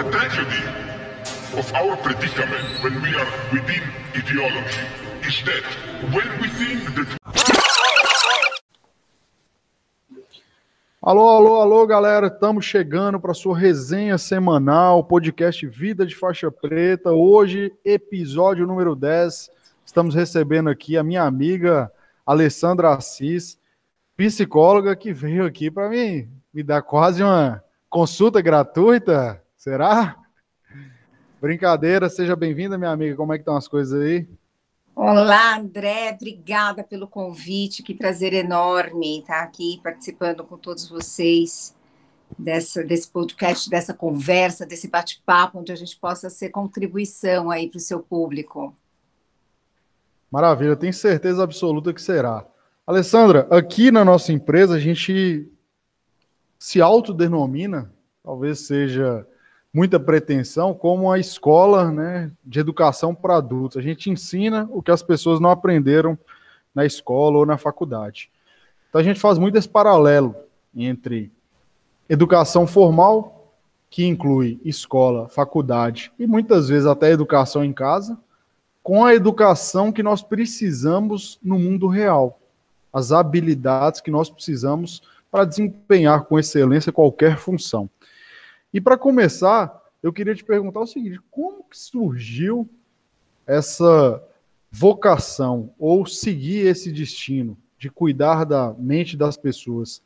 The tragedy of our predicament when we are within ideology is that when we think that Alô, alô, alô, galera. Estamos chegando para sua resenha semanal, podcast Vida de Faixa Preta. Hoje, episódio número 10. Estamos recebendo aqui a minha amiga Alessandra Assis, psicóloga que veio aqui para mim me dar quase uma consulta gratuita. Será? Brincadeira, seja bem-vinda, minha amiga. Como é que estão as coisas aí? Olá, André, obrigada pelo convite, que prazer enorme estar aqui participando com todos vocês dessa, desse podcast, dessa conversa, desse bate-papo, onde a gente possa ser contribuição aí para o seu público. Maravilha, tenho certeza absoluta que será. Alessandra, aqui na nossa empresa a gente se autodenomina, talvez seja muita pretensão como a escola né, de educação para adultos. A gente ensina o que as pessoas não aprenderam na escola ou na faculdade. Então a gente faz muito esse paralelo entre educação formal, que inclui escola, faculdade e muitas vezes até educação em casa, com a educação que nós precisamos no mundo real, as habilidades que nós precisamos para desempenhar com excelência qualquer função. E para começar, eu queria te perguntar o seguinte: como que surgiu essa vocação ou seguir esse destino de cuidar da mente das pessoas?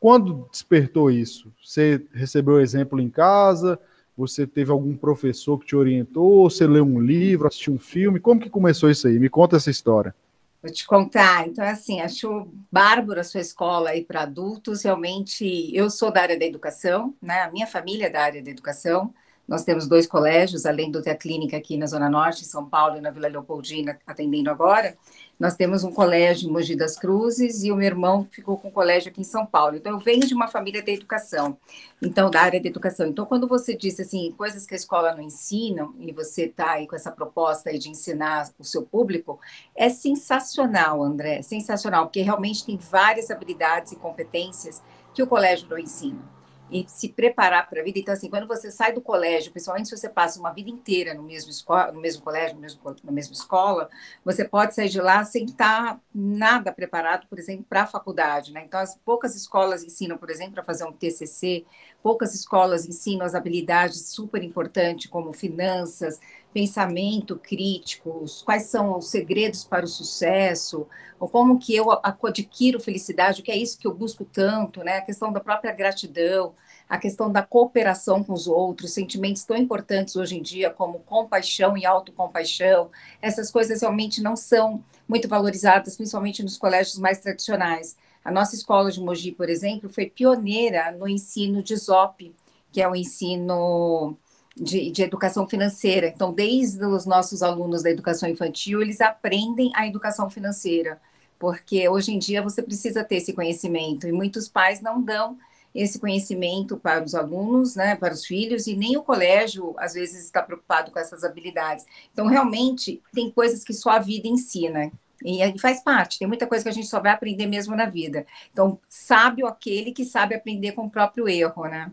Quando despertou isso? Você recebeu exemplo em casa? Você teve algum professor que te orientou? Você leu um livro, assistiu um filme? Como que começou isso aí? Me conta essa história. Vou te contar. Então, assim, acho bárbaro a sua escola aí para adultos. Realmente, eu sou da área da educação, né? A minha família é da área da educação. Nós temos dois colégios, além do ter clínica aqui na Zona Norte, em São Paulo, e na Vila Leopoldina, atendendo agora. Nós temos um colégio em Mogi das Cruzes e o meu irmão ficou com um colégio aqui em São Paulo. Então, eu venho de uma família da educação, então, da área da educação. Então, quando você diz assim, coisas que a escola não ensina, e você está aí com essa proposta aí de ensinar o seu público, é sensacional, André, sensacional, porque realmente tem várias habilidades e competências que o colégio não ensina e se preparar para a vida. Então, assim, quando você sai do colégio, principalmente se você passa uma vida inteira no mesmo, escola, no mesmo colégio, no mesmo, na mesma escola, você pode sair de lá sem estar nada preparado, por exemplo, para a faculdade. Né? Então, as poucas escolas ensinam, por exemplo, para fazer um TCC, poucas escolas ensinam as habilidades super importantes, como finanças, pensamento crítico, quais são os segredos para o sucesso, ou como que eu adquiro felicidade, o que é isso que eu busco tanto, né? A questão da própria gratidão, a questão da cooperação com os outros, sentimentos tão importantes hoje em dia como compaixão e autocompaixão, essas coisas realmente não são muito valorizadas, principalmente nos colégios mais tradicionais. A nossa escola de Mogi, por exemplo, foi pioneira no ensino de ZOP, que é o ensino de, de, educação financeira. Então, desde os nossos alunos da educação infantil, eles aprendem a educação financeira, porque hoje em dia você precisa ter esse conhecimento e muitos pais não dão esse conhecimento para os alunos, né, para os filhos, e nem o colégio às vezes está preocupado com essas habilidades. Então, realmente, tem coisas que só a vida ensina. E faz parte, tem muita coisa que a gente só vai aprender mesmo na vida. Então, sábio aquele que sabe aprender com o próprio erro, né?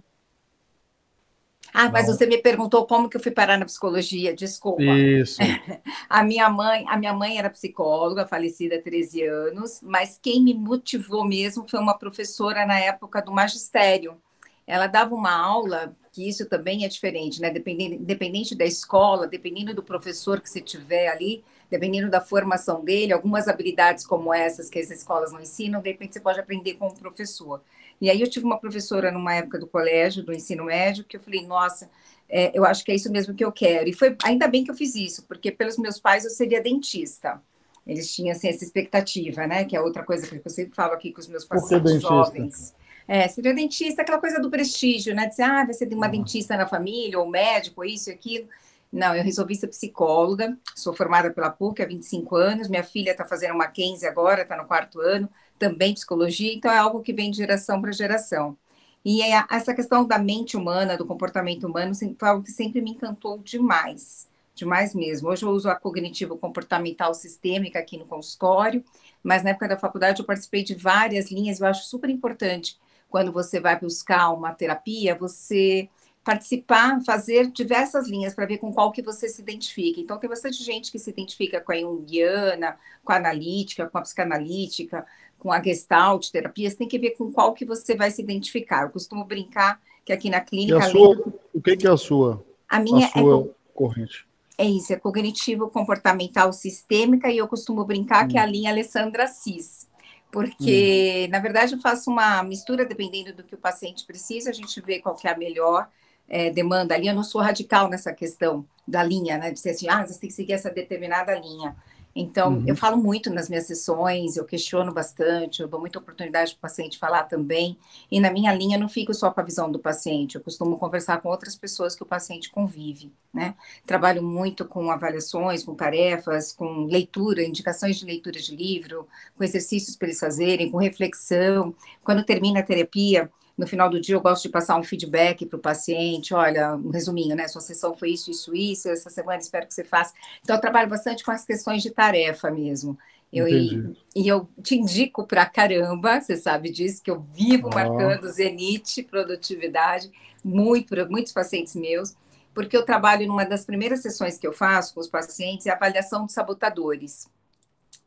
Ah, mas você me perguntou como que eu fui parar na psicologia, desculpa. Isso. a minha mãe, a minha mãe era psicóloga, falecida há 13 anos, mas quem me motivou mesmo foi uma professora na época do magistério. Ela dava uma aula, que isso também é diferente, né? Dependendo, independente da escola, dependendo do professor que você tiver ali, dependendo da formação dele, algumas habilidades como essas que as escolas não ensinam, de repente você pode aprender com o professor. E aí eu tive uma professora numa época do colégio, do ensino médio, que eu falei, nossa, é, eu acho que é isso mesmo que eu quero. E foi ainda bem que eu fiz isso, porque pelos meus pais eu seria dentista. Eles tinham assim, essa expectativa, né? Que é outra coisa que eu sempre falo aqui com os meus pacientes jovens. É, seria dentista, aquela coisa do prestígio, né? De dizer, ah, vai ser uma uhum. dentista na família, ou médico, isso e aquilo. Não, eu resolvi ser psicóloga, sou formada pela PUC há 25 anos, minha filha está fazendo uma 15 agora, está no quarto ano, também psicologia, então é algo que vem de geração para geração. E é essa questão da mente humana, do comportamento humano, foi algo que sempre me encantou demais, demais mesmo. Hoje eu uso a cognitivo comportamental sistêmica aqui no consultório, mas na época da faculdade eu participei de várias linhas, eu acho super importante quando você vai buscar uma terapia, você participar, fazer diversas linhas para ver com qual que você se identifica. Então, tem bastante gente que se identifica com a junguiana, com a analítica, com a psicanalítica, com a gestalt terapia, você tem que ver com qual que você vai se identificar. Eu costumo brincar que aqui na clínica... Sua, o que, que, é a sua? A minha a sua é... corrente. É isso, é cognitivo, comportamental, sistêmica, e eu costumo brincar hum. que é a hum. linha Alessandra Cis. Porque, hum. na verdade, eu faço uma mistura dependendo do que o paciente precisa, a gente vê qual que é a melhor é, demanda ali. Eu não sou radical nessa questão da linha, né? De ser assim, ah, você tem que seguir essa determinada linha. Então, uhum. eu falo muito nas minhas sessões, eu questiono bastante, eu dou muita oportunidade para o paciente falar também. E na minha linha, não fico só com a visão do paciente, eu costumo conversar com outras pessoas que o paciente convive, né? Trabalho muito com avaliações, com tarefas, com leitura, indicações de leitura de livro, com exercícios para eles fazerem, com reflexão. Quando termina a terapia, no final do dia eu gosto de passar um feedback para o paciente, olha, um resuminho, né? Sua sessão foi isso, isso, isso, essa semana espero que você faça. Então, eu trabalho bastante com as questões de tarefa mesmo. Eu, e, e, eu te indico para caramba, você sabe disso, que eu vivo marcando zenite, produtividade, muito, muitos pacientes meus, porque eu trabalho numa das primeiras sessões que eu faço com os pacientes, é a avaliação de sabotadores.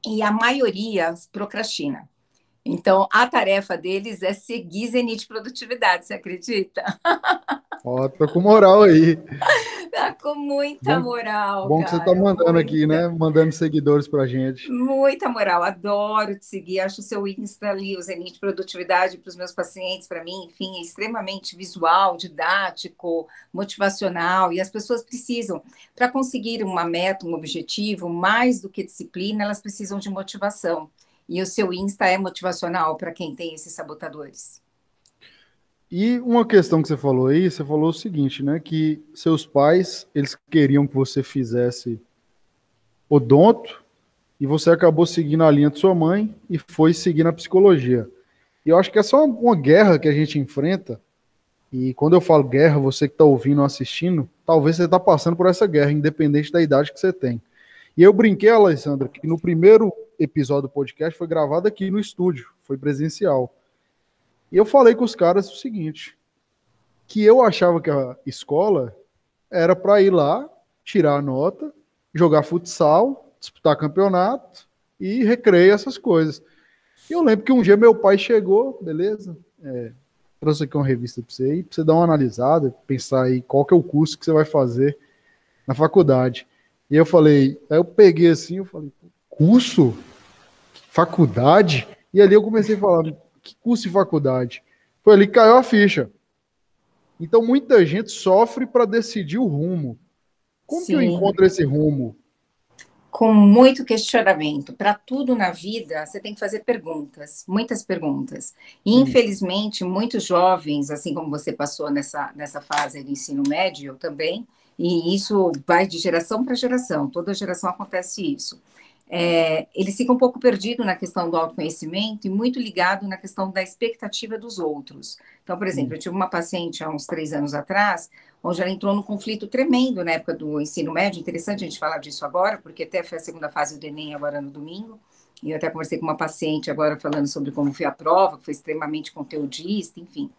E a maioria procrastina. Então, a tarefa deles é seguir Zenit Produtividade, você acredita? Ó, tô com moral aí. Tá com muita bom, moral. Bom cara, que você tá mandando muita. aqui, né? Mandando seguidores pra gente. Muita moral, adoro te seguir. Acho o seu Insta ali, o Zenit Produtividade, para os meus pacientes, para mim, enfim, é extremamente visual, didático, motivacional. E as pessoas precisam, para conseguir uma meta, um objetivo, mais do que disciplina, elas precisam de motivação. E o seu Insta é motivacional para quem tem esses sabotadores. E uma questão que você falou aí, você falou o seguinte, né? Que seus pais, eles queriam que você fizesse odonto e você acabou seguindo a linha de sua mãe e foi seguir na psicologia. E eu acho que é uma, uma guerra que a gente enfrenta. E quando eu falo guerra, você que está ouvindo ou assistindo, talvez você está passando por essa guerra, independente da idade que você tem. E eu brinquei, Alessandra, que no primeiro episódio do podcast foi gravado aqui no estúdio, foi presencial. E eu falei com os caras o seguinte: que eu achava que a escola era para ir lá, tirar a nota, jogar futsal, disputar campeonato e recreio essas coisas. E eu lembro que um dia meu pai chegou, beleza? É, trouxe aqui uma revista para você aí, para você dar uma analisada, pensar aí qual que é o curso que você vai fazer na faculdade. E eu falei, aí eu peguei assim, eu falei, curso? faculdade? E ali eu comecei a falar, que curso de faculdade? Foi ali que caiu a ficha. Então muita gente sofre para decidir o rumo. Como Sim. que eu encontro esse rumo? Com muito questionamento. Para tudo na vida, você tem que fazer perguntas, muitas perguntas. E, infelizmente, muitos jovens, assim como você passou nessa, nessa fase do ensino médio, eu também, e isso vai de geração para geração, toda geração acontece isso é, fica um pouco perdido na questão do autoconhecimento e muito ligado na questão da expectativa dos outros. Então, por exemplo, eu tive uma paciente há uns três anos atrás, onde ela entrou num conflito tremendo na época do ensino médio. Interessante a gente falar disso agora, porque até foi a segunda fase do Enem agora no domingo. E eu até conversei com uma paciente agora falando sobre como foi a prova, que foi extremamente conteudista, enfim.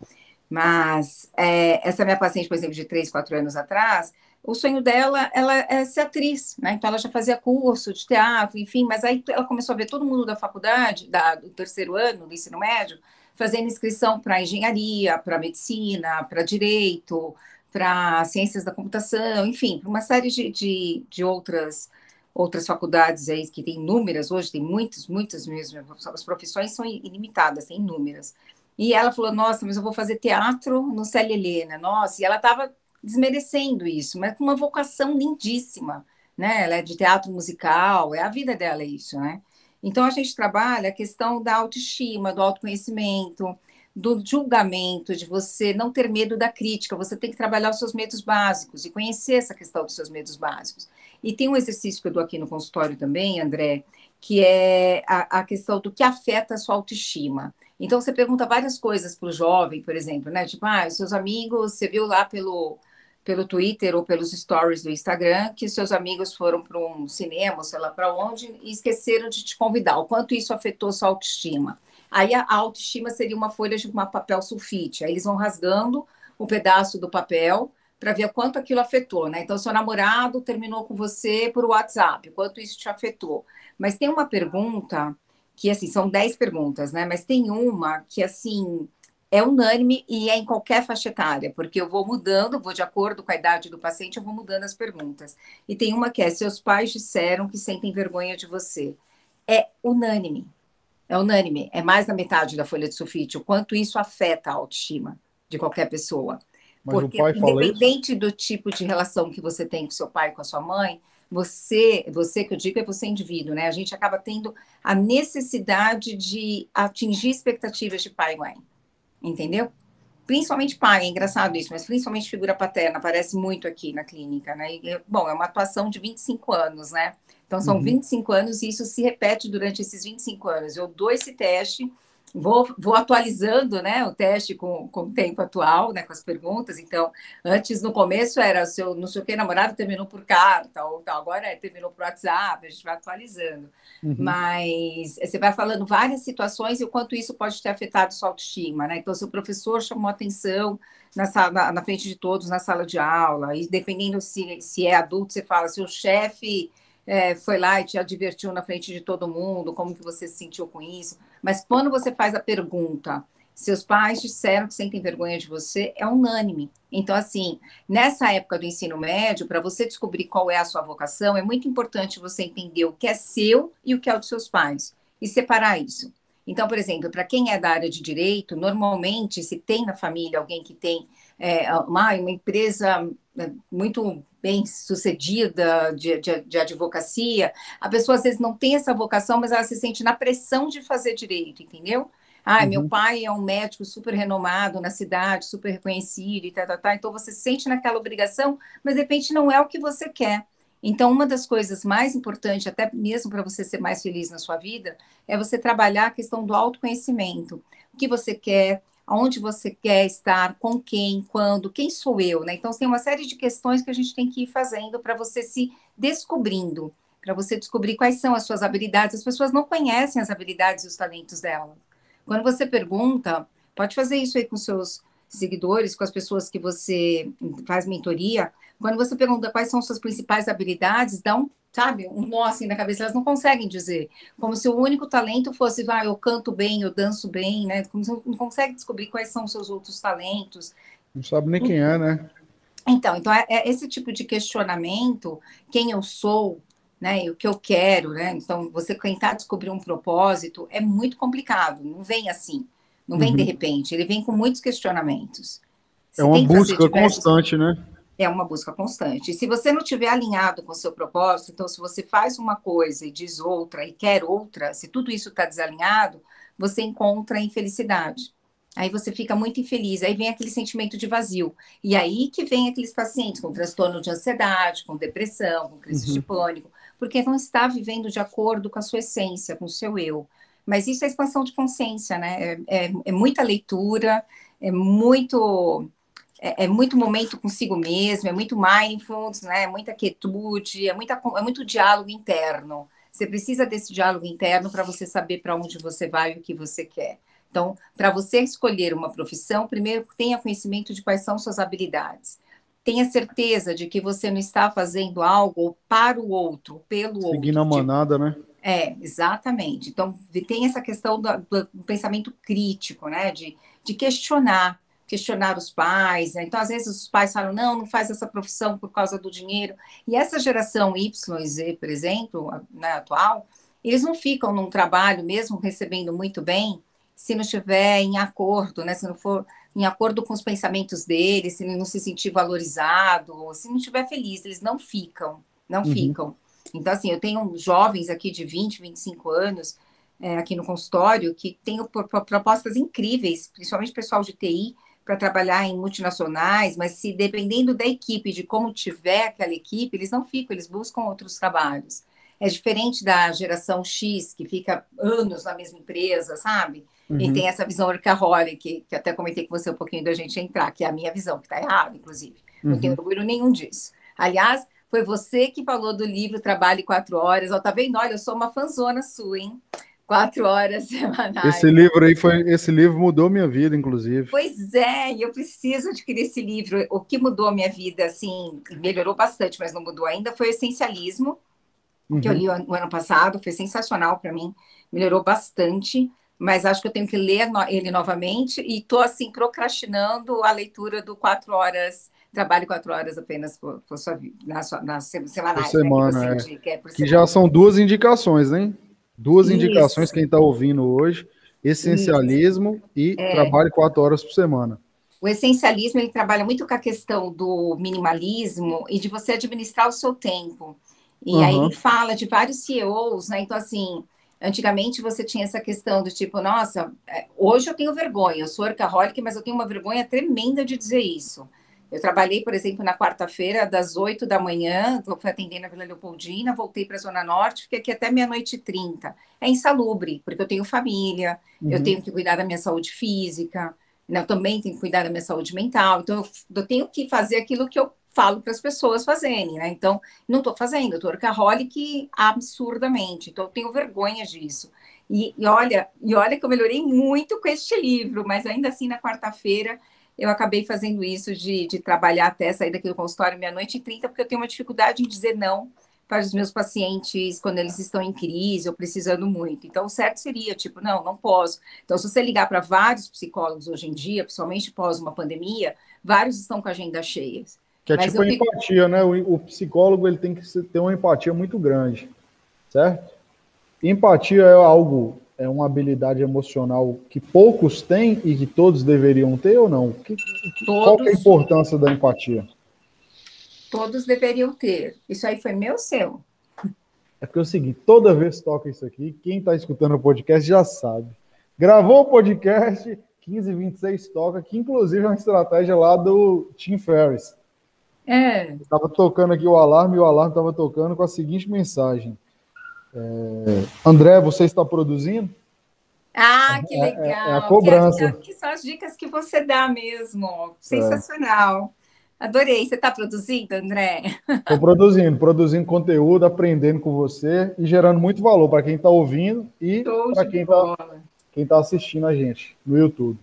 Mas é, essa minha paciente, por exemplo, de três, quatro anos atrás, o sonho dela ela é ser atriz, né? Então ela já fazia curso de teatro, enfim, mas aí ela começou a ver todo mundo da faculdade, da, do terceiro ano do ensino médio, fazendo inscrição para engenharia, para medicina, para direito, para ciências da computação, enfim, para uma série de, de, de, outras outras faculdades aí que tem inúmeras hoje, tem muitas, muitas mesmo, as profissões são ilimitadas, tem inúmeras. E ela falou, nossa, mas eu vou fazer teatro no Célia Helena, nossa, e ela estava desmerecendo isso, mas com uma vocação lindíssima, né? Ela é de teatro musical, é a vida dela é isso, né? Então a gente trabalha a questão da autoestima, do autoconhecimento, do julgamento, de você não ter medo da crítica, você tem que trabalhar os seus medos básicos e conhecer essa questão dos seus medos básicos. E tem um exercício que eu dou aqui no consultório também, André, que é a, a questão do que afeta a sua autoestima. Então você pergunta várias coisas para o jovem, por exemplo, né? Tipo, ah, os seus amigos, você viu lá pelo pelo Twitter ou pelos stories do Instagram que seus amigos foram para um cinema, sei lá para onde, e esqueceram de te convidar. O quanto isso afetou sua autoestima? Aí a autoestima seria uma folha de uma papel sulfite. Aí eles vão rasgando um pedaço do papel para ver quanto aquilo afetou, né? Então, seu namorado terminou com você por WhatsApp, quanto isso te afetou. Mas tem uma pergunta que, assim, são 10 perguntas, né? Mas tem uma que, assim, é unânime e é em qualquer faixa etária, porque eu vou mudando, vou de acordo com a idade do paciente, eu vou mudando as perguntas. E tem uma que é: seus pais disseram que sentem vergonha de você. É unânime. É unânime. É mais da metade da folha de sulfite. O quanto isso afeta a autoestima de qualquer pessoa. Mas porque, independente do tipo de relação que você tem com seu pai com a sua mãe, você, você que eu digo é você indivíduo, né? A gente acaba tendo a necessidade de atingir expectativas de pai e mãe entendeu? Principalmente pai, é engraçado isso, mas principalmente figura paterna, aparece muito aqui na clínica, né? E, bom, é uma atuação de 25 anos, né? Então, são uhum. 25 anos e isso se repete durante esses 25 anos. Eu dou esse teste vou, vou atualizando né, o teste com, com o tempo atual, né, com as perguntas. Então, antes, no começo, era seu não sei o que, namorado terminou por carta, ou tal. agora é, terminou por WhatsApp, a gente vai atualizando. Uhum. Mas você vai falando várias situações e o quanto isso pode ter afetado sua autoestima. Né? Então, se o professor chamou atenção na, sala, na, frente de todos na sala de aula, e dependendo se, se é adulto, você fala, se o chefe é, foi lá e te advertiu na frente de todo mundo, como que você se sentiu com isso. Mas quando você faz a pergunta, seus pais disseram que sentem vergonha de você, é unânime. Então, assim, nessa época do ensino médio, para você descobrir qual é a sua vocação, é muito importante você entender o que é seu e o que é dos seus pais, e separar isso. Então, por exemplo, para quem é da área de direito, normalmente, se tem na família alguém que tem é, uma, uma empresa né, muito bem sucedida de, de, de, advocacia, a pessoa às vezes não tem essa vocação, mas ela se sente na pressão de fazer direito, entendeu? Ah, uhum. meu pai é um médico super renomado na cidade, super reconhecido e tal, tal, tal. Então você se sente naquela obrigação, mas de repente não é o que você quer. Então, uma das coisas mais importantes, até mesmo para você ser mais feliz na sua vida, é você trabalhar a questão do autoconhecimento. O que você quer, aonde você quer estar, com quem, quando, quem sou eu, né? Então, tem uma série de questões que a gente tem que ir fazendo para você se descobrindo, para você descobrir quais são as suas habilidades. As pessoas não conhecem as habilidades e os talentos dela. Quando você pergunta, pode fazer isso aí com seus seguidores, com as pessoas que você faz mentoria, quando você pergunta quais são suas principais habilidades, dá um, sabe, um nó assim na cabeça, elas não conseguem dizer. Como se o único talento fosse, ah, eu canto bem, eu danço bem, né? Como se não consegue descobrir quais são os seus outros talentos. Não sabe nem quem é, né? Então, então é, é esse tipo de questionamento, quem eu sou, né, e o que eu quero, né? Então, você tentar descobrir um propósito é muito complicado, não vem assim, não vem uhum. de repente, ele vem com muitos questionamentos. Você é uma busca constante, né? é uma busca constante. E se você não estiver alinhado com o seu propósito, então se você faz uma coisa e diz outra e quer outra, se tudo isso está desalinhado, você encontra infelicidade. Aí você fica muito infeliz, aí vem aquele sentimento de vazio. E aí que vem aqueles pacientes com transtorno de ansiedade, com depressão, com crise uhum. de pânico, porque não está vivendo de acordo com a sua essência, com o seu eu. Mas isso é expansão de consciência, né? É, é, é muita leitura, é muito é, é, muito momento consigo mesmo, é muito mindfulness, né? É muita quietude, é, muita, é muito diálogo interno. Você precisa desse diálogo interno para você saber para onde você vai e o que você quer. Então, para você escolher uma profissão, primeiro tenha conhecimento de quais são suas habilidades. Tenha certeza de que você não está fazendo algo para o outro, pelo Seguindo outro. Seguindo a manada, né? É, exatamente. Então, tem essa questão do, do pensamento crítico, né? De, de questionar questionar os pais. Né? Então, às vezes, os pais falam: não, não faz essa profissão por causa do dinheiro. E essa geração Y e Z, por exemplo, né, atual, eles não ficam num trabalho, mesmo recebendo muito bem, se não estiver em acordo, né? se não for em acordo com os pensamentos deles, se não se sentir valorizado, se não estiver feliz, eles não ficam, não uhum. ficam. Então, assim, eu tenho jovens aqui de 20, 25 anos, é, aqui no consultório, que têm propostas incríveis, principalmente pessoal de TI, para trabalhar em multinacionais, mas se dependendo da equipe, de como tiver aquela equipe, eles não ficam, eles buscam outros trabalhos. É diferente da geração X, que fica anos na mesma empresa, sabe? Uhum. E tem essa visão workaholic, que, que até comentei com você um pouquinho da gente entrar, que é a minha visão, que está errada, inclusive. Não uhum. tenho orgulho nenhum disso. Aliás, foi você que falou do livro Trabalhe Quatro Horas. Ó, tá vendo? Olha, eu sou uma fanzona sua, hein? Quatro horas semanais. Esse livro aí foi, esse livro mudou minha vida, inclusive. Pois é, e eu preciso adquirir esse livro. O que mudou a minha vida, assim, melhorou bastante, mas não mudou ainda, foi o Essencialismo, uhum. que eu uhum. li o ano passado, foi sensacional para mim, melhorou bastante, mas acho que eu tenho que ler ele novamente e estou, assim, procrastinando a leitura do Quatro Horas trabalhe quatro horas apenas por, por sua na, sua, na semanais, semana, né, que, é. indica, é que semana. já são duas indicações, hein? Duas Isso. indicações quem está ouvindo hoje: essencialismo Isso. e é. trabalhe quatro horas por semana. O essencialismo ele trabalha muito com a questão do minimalismo e de você administrar o seu tempo. E uhum. aí ele fala de vários CEOs, né? Então, assim, antigamente você tinha essa questão do tipo, nossa, é, hoje eu tenho vergonha, eu sou workaholic, mas eu tenho uma vergonha tremenda de dizer isso. Eu trabalhei, por exemplo, na quarta-feira, das 8 da manhã, fui atender na Vila Leopoldina, voltei para a Zona Norte, fiquei aqui até meia-noite e trinta. É insalubre, porque eu tenho família, uhum. eu tenho que cuidar da minha saúde física, né? eu também tenho que cuidar da minha saúde mental, então eu, eu tenho que fazer aquilo que eu falo para as pessoas fazerem, né? Então, não estou fazendo, eu estou workaholic absurdamente, então eu tenho vergonha disso. E, e, olha, e olha que eu melhorei muito com este livro, mas ainda assim, na quarta-feira, eu acabei fazendo isso de, de trabalhar até sair daqui do consultório meia-noite e trinta, porque eu tenho uma dificuldade em dizer não para os meus pacientes quando eles estão em crise ou precisando muito. Então, o certo seria, tipo, não, não posso. Então, se você ligar para vários psicólogos hoje em dia, principalmente pós uma pandemia, vários estão com a agenda cheia. Que é Mas tipo a fico... empatia, né? O, o, psicólogo ele tem que ter uma empatia muito grande, certo? Empatia é algo é uma habilidade emocional que poucos têm e que todos deveriam ter ou não? Que, todos, qual é a importância da empatia? Todos deveriam ter. Isso aí foi meu seu? É porque é o seguinte, toda vez que toca isso aqui, quem está escutando o podcast já sabe. Gravou o podcast, 1526 toca, que inclusive é uma estratégia lá do Tim Ferriss. É. Estava tocando aqui o alarme e o alarme estava tocando com a seguinte mensagem. É, André, você está produzindo? Ah, que legal. É, é, é a cobrança. Que, que, são as dicas que você dá mesmo. Sensacional. Adorei. Você está produzindo, André? Estou produzindo, produzindo conteúdo, aprendendo com você e gerando muito valor para quem está ouvindo e para quem está tá assistindo a gente no YouTube.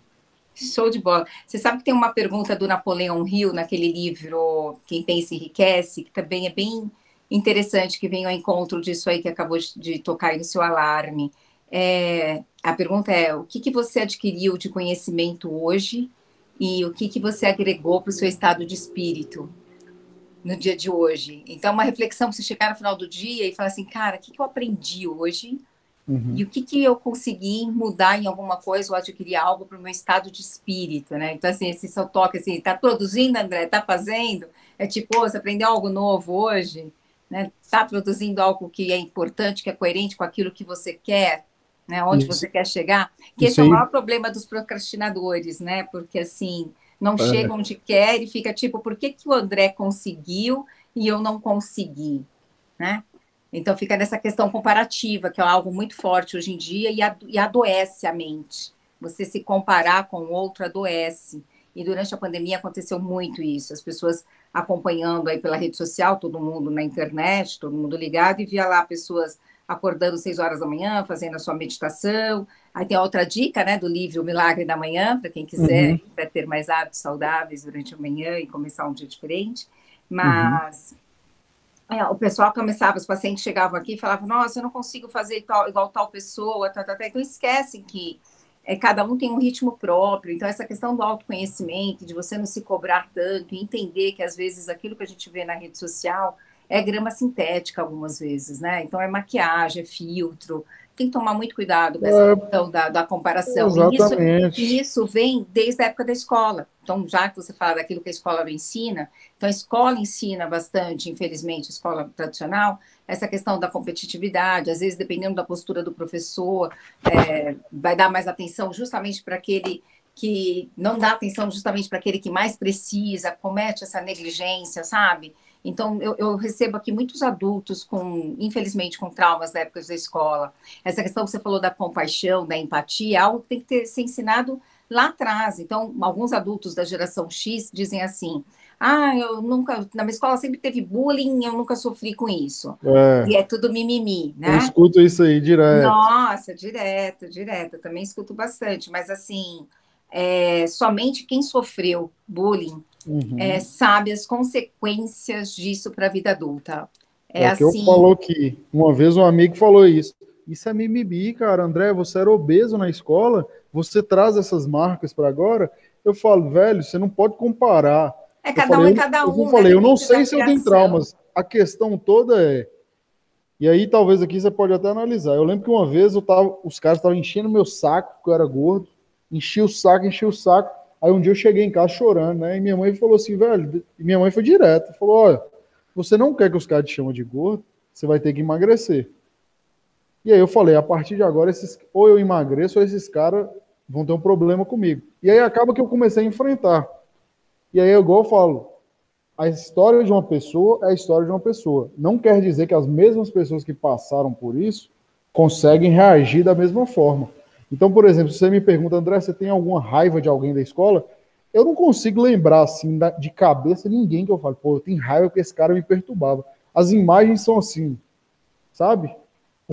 Show de bola. Você sabe que tem uma pergunta do Napoleão Hill naquele livro Quem Pensa Enriquece, que também é bem interessante que venha ao encontro disso aí que acabou de tocar no seu alarme. É, a pergunta é: o que, que você adquiriu de conhecimento hoje e o que, que você agregou para o seu estado de espírito no dia de hoje? Então, uma reflexão para você chegar no final do dia e falar assim: cara, o que, que eu aprendi hoje? Uhum. E o que, que eu consegui mudar em alguma coisa ou adquirir algo para o meu estado de espírito, né? Então, assim, esse seu toque, assim, tá produzindo, André? Tá fazendo? É tipo, você aprendeu algo novo hoje? Né? Está produzindo algo que é importante, que é coerente com aquilo que você quer, né? Onde Isso. você quer chegar. Que Isso esse é o maior problema dos procrastinadores, né? Porque assim não é. chega onde quer e fica tipo, por que, que o André conseguiu e eu não consegui, né? Então fica nessa questão comparativa, que é algo muito forte hoje em dia e adoece a mente. Você se comparar com o outro adoece. E durante a pandemia aconteceu muito isso. As pessoas acompanhando aí pela rede social, todo mundo na internet, todo mundo ligado, e via lá pessoas acordando seis horas da manhã, fazendo a sua meditação. Aí tem a outra dica, né, do livro O Milagre da Manhã, para quem quiser uhum. ter mais hábitos saudáveis durante a manhã e começar um dia diferente. Mas uhum. é, o pessoal começava, os pacientes chegavam aqui e falavam, nossa, eu não consigo fazer tal, igual tal pessoa, tá, tá, tá. então esquecem que é, cada um tem um ritmo próprio, então essa questão do autoconhecimento, de você não se cobrar tanto, entender que às vezes aquilo que a gente vê na rede social é grama sintética algumas vezes, né? Então é maquiagem, é filtro, tem que tomar muito cuidado com essa é, questão da, da comparação. Exatamente. E isso, isso vem desde a época da escola. Então, já que você fala daquilo que a escola ensina, então a escola ensina bastante, infelizmente, a escola tradicional, essa questão da competitividade, às vezes, dependendo da postura do professor, é, vai dar mais atenção justamente para aquele que não dá atenção justamente para aquele que mais precisa, comete essa negligência, sabe? Então, eu, eu, recebo aqui muitos adultos com, infelizmente, com traumas da época da escola. Essa questão que você falou da compaixão, da empatia, é algo que tem que ter, ser ensinado lá atrás. Então, alguns adultos da geração X dizem assim: ah, eu nunca, na minha escola sempre teve bullying, eu nunca sofri com isso. É. E é tudo mimimi, né? Eu escuto isso aí direto. Nossa, direto, direto. Eu também escuto bastante, mas assim, é, somente quem sofreu bullying uhum. é, sabe as consequências disso para a vida adulta. É, é assim... que eu falou que uma vez um amigo falou isso. Isso é mimimi, cara. André, você era obeso na escola, você traz essas marcas para agora. Eu falo, velho, você não pode comparar. É cada falei, um é cada um. Eu, falei, né? eu não sei se eu tenho traumas. A questão toda é. E aí, talvez aqui você pode até analisar. Eu lembro que uma vez eu tava, os caras estavam enchendo meu saco, porque eu era gordo. Enchi o saco, enchi o saco. Aí um dia eu cheguei em casa chorando, né? E minha mãe falou assim, velho. E minha mãe foi direto. Falou: olha, você não quer que os caras te chamem de gordo, você vai ter que emagrecer. E aí eu falei, a partir de agora, esses, ou eu emagreço, ou esses caras vão ter um problema comigo. E aí acaba que eu comecei a enfrentar. E aí, igual eu falo, a história de uma pessoa é a história de uma pessoa. Não quer dizer que as mesmas pessoas que passaram por isso conseguem reagir da mesma forma. Então, por exemplo, se você me pergunta, André, você tem alguma raiva de alguém da escola? Eu não consigo lembrar, assim, de cabeça ninguém que eu falo, pô, eu tenho raiva porque esse cara me perturbava. As imagens são assim, sabe?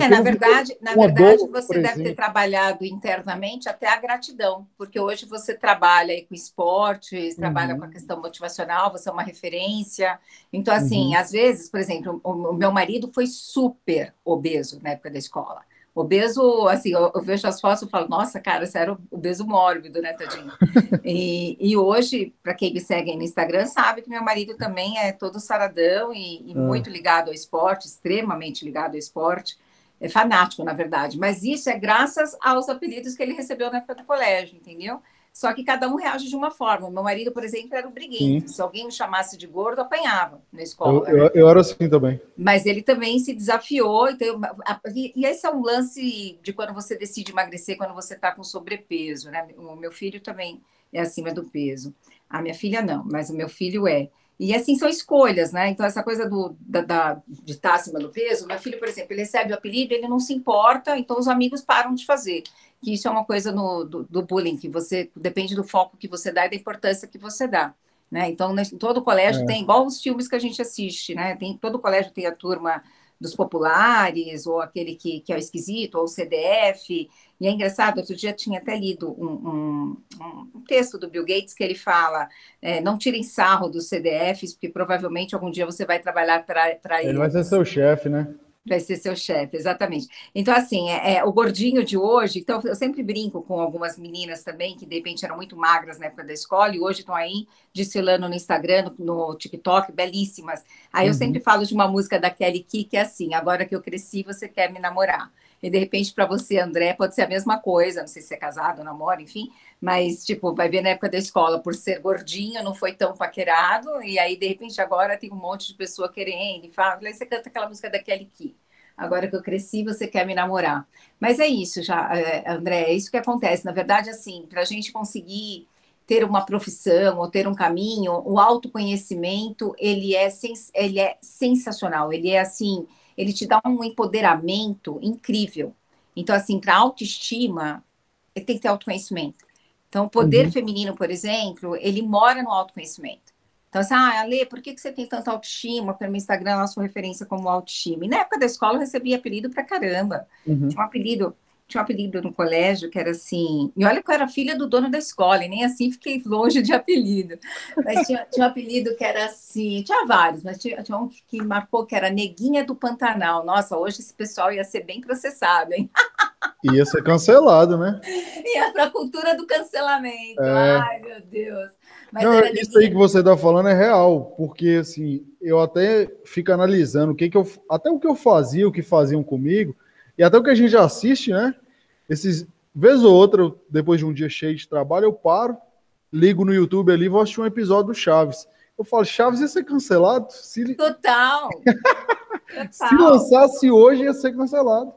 É, na verdade, na verdade você deve ter trabalhado internamente até a gratidão, porque hoje você trabalha com esportes, trabalha uhum. com a questão motivacional, você é uma referência. Então, assim, uhum. às vezes, por exemplo, o, o meu marido foi super obeso na época da escola. Obeso, assim, eu, eu, vejo as fotos e falo, nossa, cara, você era obeso mórbido, né, tadinho? e, e hoje, para quem me segue no Instagram, sabe que meu marido também é todo saradão e, e é. muito ligado ao esporte, extremamente ligado ao esporte é fanático, na verdade, mas isso é graças aos apelidos que ele recebeu na época do colégio, entendeu? Só que cada um reage de uma forma. Meu marido, por exemplo, era o briguento. Sim. Se alguém me chamasse de gordo, apanhava na escola. Eu, eu, eu, era assim também. Mas ele também se desafiou. Então, e, e esse é um lance de quando você decide emagrecer, quando você está com sobrepeso. Né? O meu filho também é acima do peso. A minha filha não, mas o meu filho é. E assim são escolhas, né? Então, essa coisa do, da, da, de estar acima do peso, meu filho, por exemplo, ele recebe o apelido, ele não se importa, então os amigos param de fazer. Que isso é uma coisa no, do, do bullying, que você depende do foco que você dá e da importância que você dá. Né? Então, todo colégio é. tem, igual os filmes que a gente assiste, né? Tem, todo colégio tem a turma dos populares, ou aquele que, que é o esquisito, ou o CDF. E é engraçado, outro dia tinha até lido um, um, um texto do Bill Gates que ele fala: é, não tirem sarro dos CDFs, porque provavelmente algum dia você vai trabalhar para ele. Ele vai ser seu chefe, né? Vai ser seu chefe, exatamente. Então, assim, é, é, o gordinho de hoje. Então, eu sempre brinco com algumas meninas também, que de repente eram muito magras na época da escola e hoje estão aí desfilando no Instagram, no, no TikTok, belíssimas. Aí uhum. eu sempre falo de uma música da Kelly Key que é assim: agora que eu cresci, você quer me namorar. E de repente, para você, André, pode ser a mesma coisa, não sei se é casado, namora, enfim, mas tipo, vai ver na época da escola, por ser gordinho, não foi tão paquerado, e aí de repente agora tem um monte de pessoa querendo, e fala, você canta aquela música da Kelly Key. Agora que eu cresci, você quer me namorar. Mas é isso, já, é, André, é isso que acontece. Na verdade, assim, para a gente conseguir ter uma profissão ou ter um caminho, o autoconhecimento ele é, sens ele é sensacional. Ele é assim, ele te dá um empoderamento incrível. Então, assim, para autoestima, tem que ter autoconhecimento. Então, o poder uhum. feminino, por exemplo, ele mora no autoconhecimento. Então, assim, ah, Ale, por que, que você tem tanta autoestima? Porque no meu Instagram é a sua referência como autoestima. E na época da escola eu recebia apelido pra caramba. Uhum. Tinha um apelido tinha um apelido no colégio que era assim. E olha que eu era filha do dono da escola, e nem assim fiquei longe de apelido. Mas tinha, tinha um apelido que era assim, tinha vários, mas tinha, tinha um que marcou que era Neguinha do Pantanal. Nossa, hoje esse pessoal ia ser bem processado, hein? Ia ser cancelado, né? Ia para a cultura do cancelamento. É. Ai, meu Deus. Mas Não, isso aí que você está falando é real, porque assim, eu até fico analisando o que, que eu. Até o que eu fazia, o que faziam comigo e até o que a gente já assiste, né? Esses, vez ou outra, depois de um dia cheio de trabalho, eu paro, ligo no YouTube ali e vou assistir um episódio do Chaves. Eu falo, Chaves ia ser cancelado? Se... Total. Total. Se lançasse hoje, ia ser cancelado.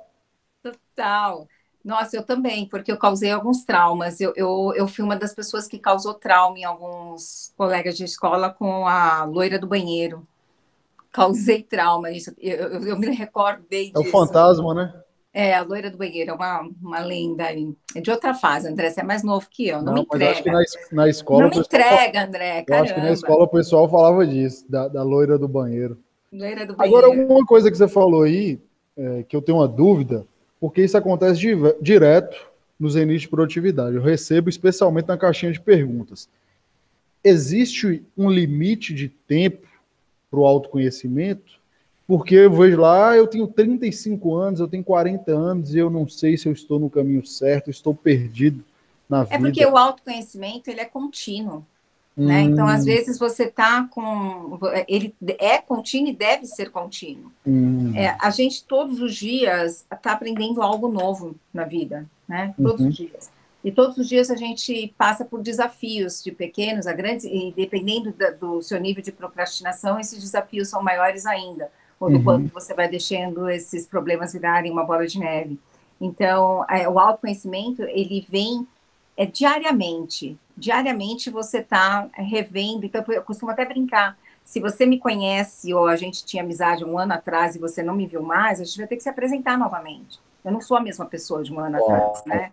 Total. Nossa, eu também, porque eu causei alguns traumas. Eu, eu, eu fui uma das pessoas que causou trauma em alguns colegas de escola com a loira do banheiro causei trauma. Isso, eu, eu, eu me recordei disso. É o fantasma, né? É, a loira do banheiro é uma, uma lenda. É de outra fase, André. Você é mais novo que eu. Não, não me entrega. Acho que na, na escola. Não me entrega, André. Eu acho que na escola o pessoal falava disso, da, da loira do banheiro. Loira do banheiro. Agora, uma coisa que você falou aí, é, que eu tenho uma dúvida, porque isso acontece di direto nos enites de produtividade. Eu recebo especialmente na caixinha de perguntas. Existe um limite de tempo para o autoconhecimento? Porque eu vejo lá, ah, eu tenho 35 anos, eu tenho 40 anos e eu não sei se eu estou no caminho certo, estou perdido na vida. É porque o autoconhecimento ele é contínuo. Hum. Né? Então, às hum. vezes, você está com. Ele é contínuo e deve ser contínuo. Hum. É, a gente, todos os dias, está aprendendo algo novo na vida, né? Todos uhum. os dias. E todos os dias a gente passa por desafios, de pequenos a grandes, e dependendo da, do seu nível de procrastinação, esses desafios são maiores ainda ou do uhum. quanto você vai deixando esses problemas virarem uma bola de neve. Então, é, o autoconhecimento, ele vem é, diariamente. Diariamente você está revendo. Então, eu costumo até brincar. Se você me conhece ou a gente tinha amizade um ano atrás e você não me viu mais, a gente vai ter que se apresentar novamente. Eu não sou a mesma pessoa de um ano oh. atrás, né?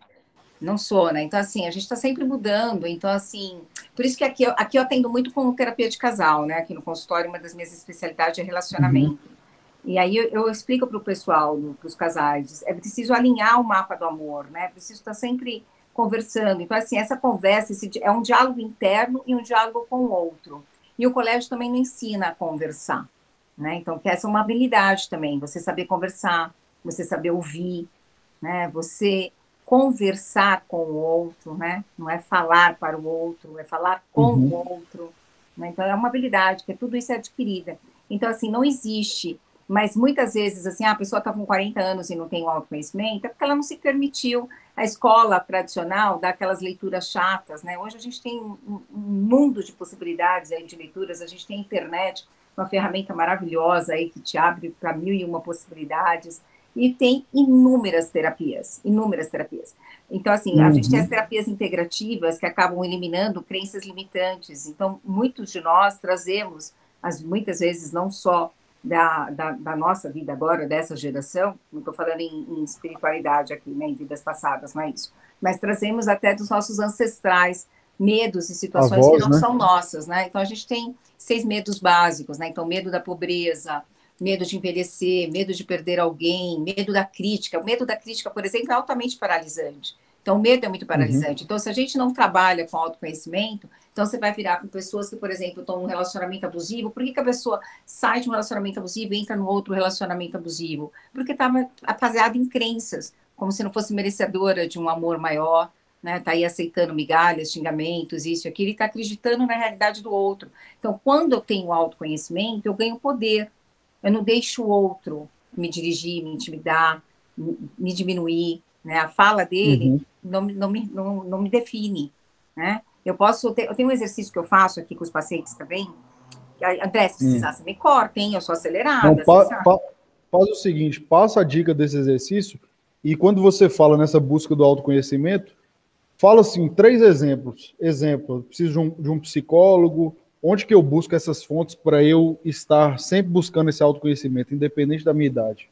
Não sou, né? Então, assim, a gente está sempre mudando. Então, assim, por isso que aqui, aqui eu atendo muito com terapia de casal, né? Aqui no consultório, uma das minhas especialidades é relacionamento. Uhum. E aí eu, eu explico para o pessoal, para os casais, é preciso alinhar o mapa do amor, né? É preciso estar sempre conversando. Então, assim, essa conversa esse, é um diálogo interno e um diálogo com o outro. E o colégio também não ensina a conversar, né? Então, que essa é uma habilidade também, você saber conversar, você saber ouvir, né? Você conversar com o outro, né? Não é falar para o outro, é falar com uhum. o outro. Né? Então, é uma habilidade, que tudo isso é adquirida. Então, assim, não existe mas muitas vezes, assim, ah, a pessoa está com 40 anos e não tem o autoconhecimento, é porque ela não se permitiu. A escola tradicional dá aquelas leituras chatas, né? Hoje a gente tem um, um mundo de possibilidades aí de leituras, a gente tem a internet, uma ferramenta maravilhosa aí que te abre para mil e uma possibilidades, e tem inúmeras terapias, inúmeras terapias. Então, assim, uhum. a gente tem as terapias integrativas que acabam eliminando crenças limitantes. Então, muitos de nós trazemos, as, muitas vezes, não só da, da, da, nossa vida agora, dessa geração, não estou falando em, em, espiritualidade aqui, né, em vidas passadas, não é isso, mas trazemos até dos nossos ancestrais medos e situações voz, que não né? são nossas, né? Então a gente tem seis medos básicos, né? Então medo da pobreza, medo de envelhecer, medo de perder alguém, medo da crítica. O medo da crítica, por exemplo, é altamente paralisante. Então, o medo é muito paralisante. Uhum. Então, se a gente não trabalha com autoconhecimento, então você vai virar com pessoas que, por exemplo, estão num relacionamento abusivo. Por que, que a pessoa sai de um relacionamento abusivo e entra no outro relacionamento abusivo? Porque estava baseado em crenças, como se não fosse merecedora de um amor maior, né? Tá aí aceitando migalhas, xingamentos, isso e aquilo, e está acreditando na realidade do outro. Então, quando eu tenho autoconhecimento, eu ganho poder. Eu não deixo o outro me dirigir, me intimidar, me diminuir. Né? A fala dele uhum não, não, me, não, não me define, né? Eu posso ter, eu tenho um exercício que eu faço aqui com os pacientes também, André, se precisar, hum. você me corta, hein? Eu sou acelerada. Não, pa, pa, faz o seguinte, passa a dica desse exercício e quando você fala nessa busca do autoconhecimento, fala assim, três exemplos. Exemplo, preciso de um, de um psicólogo, onde que eu busco essas fontes para eu estar sempre buscando esse autoconhecimento, independente da minha idade?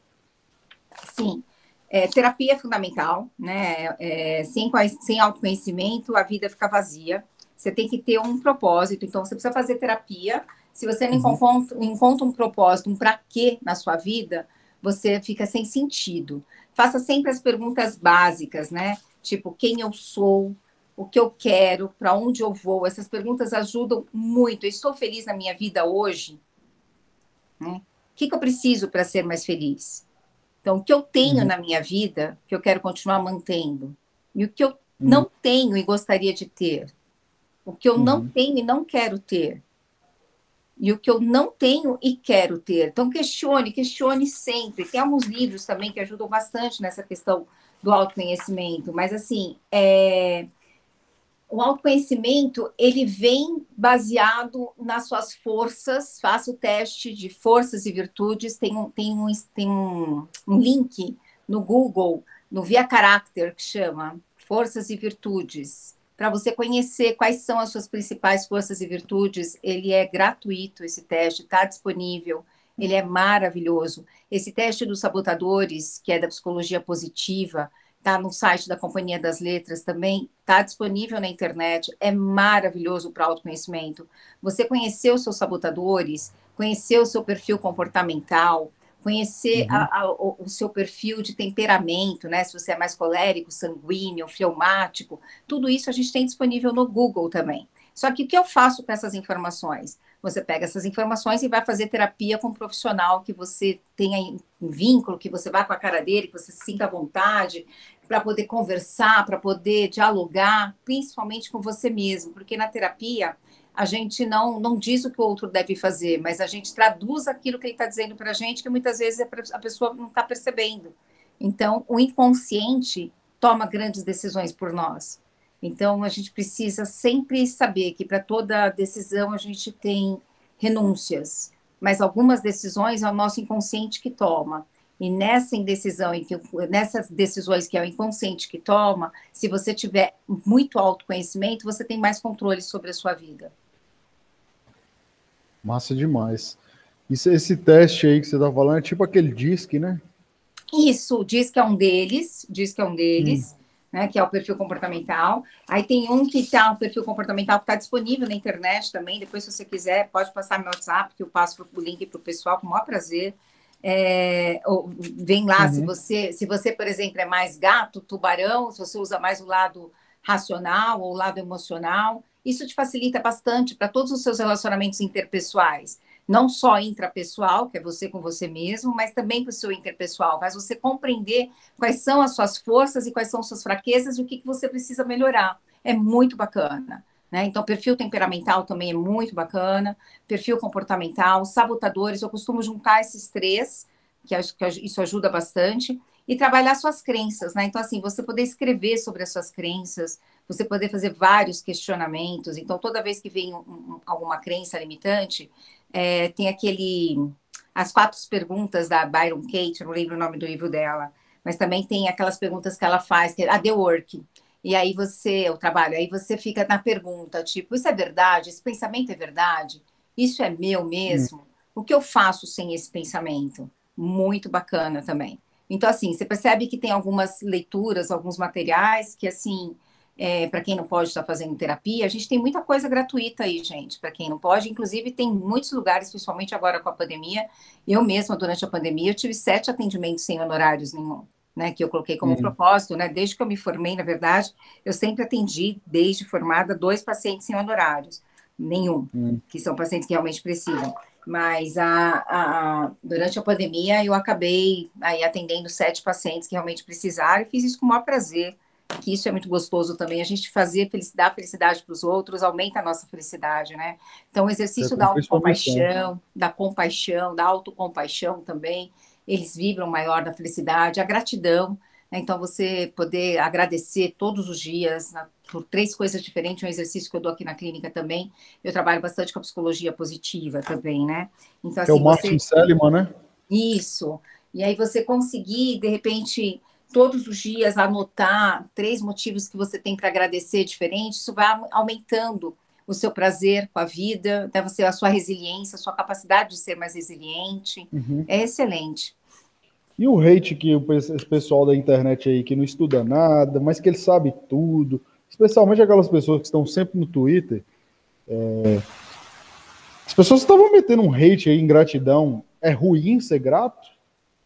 Sim. É, terapia é fundamental, né? É, sem, sem autoconhecimento, a vida fica vazia. Você tem que ter um propósito, então você precisa fazer terapia. Se você não uhum. encontra, encontra um propósito, um para quê na sua vida, você fica sem sentido. Faça sempre as perguntas básicas, né? Tipo, quem eu sou, o que eu quero, para onde eu vou. Essas perguntas ajudam muito. Eu estou feliz na minha vida hoje? Né? O que, que eu preciso para ser mais feliz? Então, o que eu tenho uhum. na minha vida, que eu quero continuar mantendo, e o que eu uhum. não tenho e gostaria de ter, o que eu uhum. não tenho e não quero ter, e o que eu não tenho e quero ter. Então, questione, questione sempre. Tem alguns livros também que ajudam bastante nessa questão do autoconhecimento, mas assim, é, o autoconhecimento ele vem baseado nas suas forças. Faça o teste de forças e virtudes. Tem um, tem um, tem um, um link no Google, no Via Character, que chama Forças e Virtudes. Para você conhecer quais são as suas principais forças e virtudes, ele é gratuito, esse teste, está disponível. ele é maravilhoso. Esse teste dos sabotadores, que é da psicologia positiva, está no site da Companhia das Letras também, está disponível na internet, é maravilhoso para autoconhecimento. Você conhecer os seus sabotadores, conhecer o seu perfil comportamental, conhecer uhum. a, a, o, o, seu perfil de temperamento, né? Se você é mais colérico, sanguíneo, fleumático, tudo isso a gente tem disponível no Google também. Só que o que eu faço com essas informações? Você pega essas informações e vai fazer terapia com um profissional que você tenha um vínculo, que você vá com a cara dele, que você se sinta à vontade, para poder conversar, para poder dialogar, principalmente com você mesmo, porque na terapia a gente não, não diz o que o outro deve fazer, mas a gente traduz aquilo que ele está dizendo para a gente, que muitas vezes a pessoa não está percebendo. Então, o inconsciente toma grandes decisões por nós. Então, a gente precisa sempre saber que para toda decisão a gente tem renúncias, mas algumas decisões é o nosso inconsciente que toma. E nessa indecisão, em que, nessas decisões que é o inconsciente que toma, se você tiver muito autoconhecimento, você tem mais controle sobre a sua vida. Massa demais. Isso, esse teste aí que você está falando é tipo aquele DISC, né? Isso, o DISC é um deles, DISC é um deles, hum. né, que é o perfil comportamental. Aí tem um que está, o um perfil comportamental que está disponível na internet também. Depois, se você quiser, pode passar meu WhatsApp, que eu passo o link para o pessoal com o maior prazer. É, vem lá, uhum. se você, se você, por exemplo, é mais gato, tubarão, se você usa mais o lado racional ou o lado emocional, isso te facilita bastante para todos os seus relacionamentos interpessoais. Não só intrapessoal, que é você com você mesmo, mas também para o seu interpessoal. Faz você compreender quais são as suas forças e quais são suas fraquezas e o que, que você precisa melhorar. É muito bacana. Né? Então, perfil temperamental também é muito bacana, perfil comportamental, sabotadores, eu costumo juntar esses três, que acho que isso ajuda bastante, e trabalhar suas crenças, né? Então, assim, você poder escrever sobre as suas crenças, você poder fazer vários questionamentos. Então, toda vez que vem um, um, alguma crença limitante, é, tem aquele. As quatro perguntas da Byron Kate, não lembro o nome do livro dela, mas também tem aquelas perguntas que ela faz, que é a The Work. E aí você, o trabalho, aí você fica na pergunta, tipo, isso é verdade? Esse pensamento é verdade? Isso é meu mesmo? Hum. O que eu faço sem esse pensamento? Muito bacana também. Então, assim, você percebe que tem algumas leituras, alguns materiais que, assim, é, para quem não pode estar fazendo terapia, a gente tem muita coisa gratuita aí, gente, para quem não pode. Inclusive, tem muitos lugares, principalmente agora com a pandemia. Eu mesma, durante a pandemia, eu tive sete atendimentos sem honorários nenhum né, que eu coloquei como uhum. propósito, né, desde que eu me formei, na verdade, eu sempre atendi, desde formada, dois pacientes sem honorários, nenhum, uhum. que são pacientes que realmente precisam. Mas a, a, durante a pandemia eu acabei aí atendendo sete pacientes que realmente precisaram e fiz isso com o maior prazer, que isso é muito gostoso também, a gente fazer felicidade, felicidade para os outros, aumenta a nossa felicidade, né? Então, o exercício da autocompaixão, da compaixão, da autocompaixão também, eles vibram maior da felicidade, a gratidão. Né? Então, você poder agradecer todos os dias né? por três coisas diferentes, um exercício que eu dou aqui na clínica também. Eu trabalho bastante com a psicologia positiva também, né? Então, assim, é o Martin você... Seligman, né? Isso. E aí você conseguir, de repente, todos os dias anotar três motivos que você tem para agradecer diferentes, isso vai aumentando o seu prazer com a vida, deve ser a sua resiliência, a sua capacidade de ser mais resiliente. Uhum. É excelente. E o hate que o esse pessoal da internet aí que não estuda nada, mas que ele sabe tudo, especialmente aquelas pessoas que estão sempre no Twitter. É... As pessoas estavam metendo um hate aí, ingratidão. É ruim ser grato?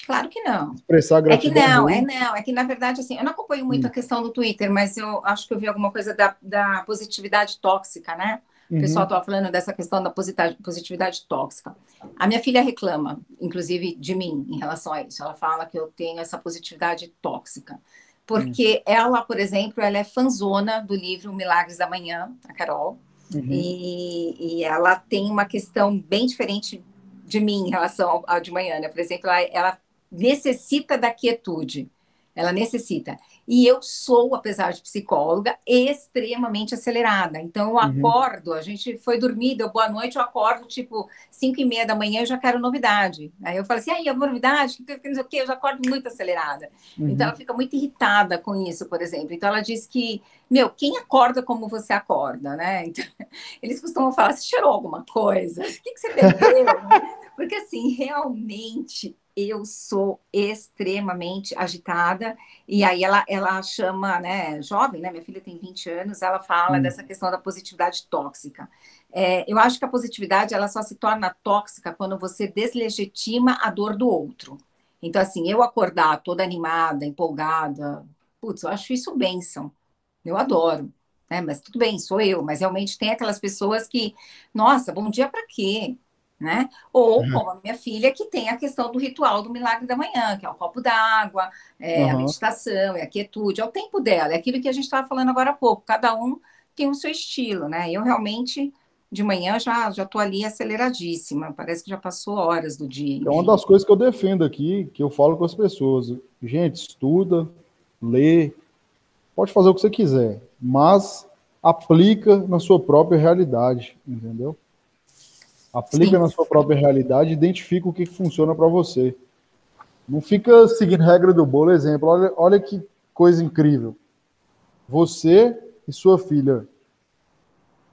Claro que não. Expressar gratidão. É que não, é não. É que, na verdade, assim, eu não acompanho muito hum. a questão do Twitter, mas eu acho que eu vi alguma coisa da, da positividade tóxica, né? O uhum. pessoal estava falando dessa questão da positividade tóxica. A minha filha reclama, inclusive, de mim em relação a isso. Ela fala que eu tenho essa positividade tóxica. Porque uhum. ela, por exemplo, ela é fanzona do livro Milagres da Manhã, a Carol. Uhum. E, e, ela tem uma questão bem diferente de mim em relação ao, ao de manhã, né? Por exemplo, ela, ela necessita da quietude. Ela necessita. E eu sou, apesar de psicóloga, extremamente acelerada. Então, eu uhum. acordo, a gente foi dormir, deu boa noite, eu acordo tipo 5 e meia da manhã, eu já quero novidade. Aí eu falo assim, aí, alguma novidade? Não sei o quê, eu já acordo muito acelerada. Uhum. Então, ela fica muito irritada com isso, por exemplo. Então, ela diz que, meu, quem acorda como você acorda, né? Então, eles costumam falar, você cheirou alguma coisa? O que, que você bebeu? Porque assim, realmente eu sou extremamente agitada, e aí ela, ela chama, né, jovem, né, minha filha tem 20 anos, ela fala hum. dessa questão da positividade tóxica. É, eu acho que a positividade, ela só se torna tóxica quando você deslegitima a dor do outro. Então, assim, eu acordar toda animada, empolgada, putz, eu acho isso bênção, eu adoro. Né? Mas tudo bem, sou eu, mas realmente tem aquelas pessoas que, nossa, bom dia para quê? Né? Ou uhum. como a minha filha, que tem a questão do ritual do milagre da manhã, que é o copo d'água, é uhum. a meditação, é a quietude, é o tempo dela, é aquilo que a gente estava falando agora há pouco. Cada um tem o seu estilo, né? Eu realmente de manhã já já estou ali aceleradíssima, parece que já passou horas do dia. Enfim. É uma das coisas que eu defendo aqui, que eu falo com as pessoas. Gente, estuda, lê, pode fazer o que você quiser, mas aplica na sua própria realidade, entendeu? Aplica Sim. na sua própria realidade, identifica o que, funciona para você. Não fica seguindo regra do bolo. Exemplo, olha, olha que coisa incrível. Você e sua filha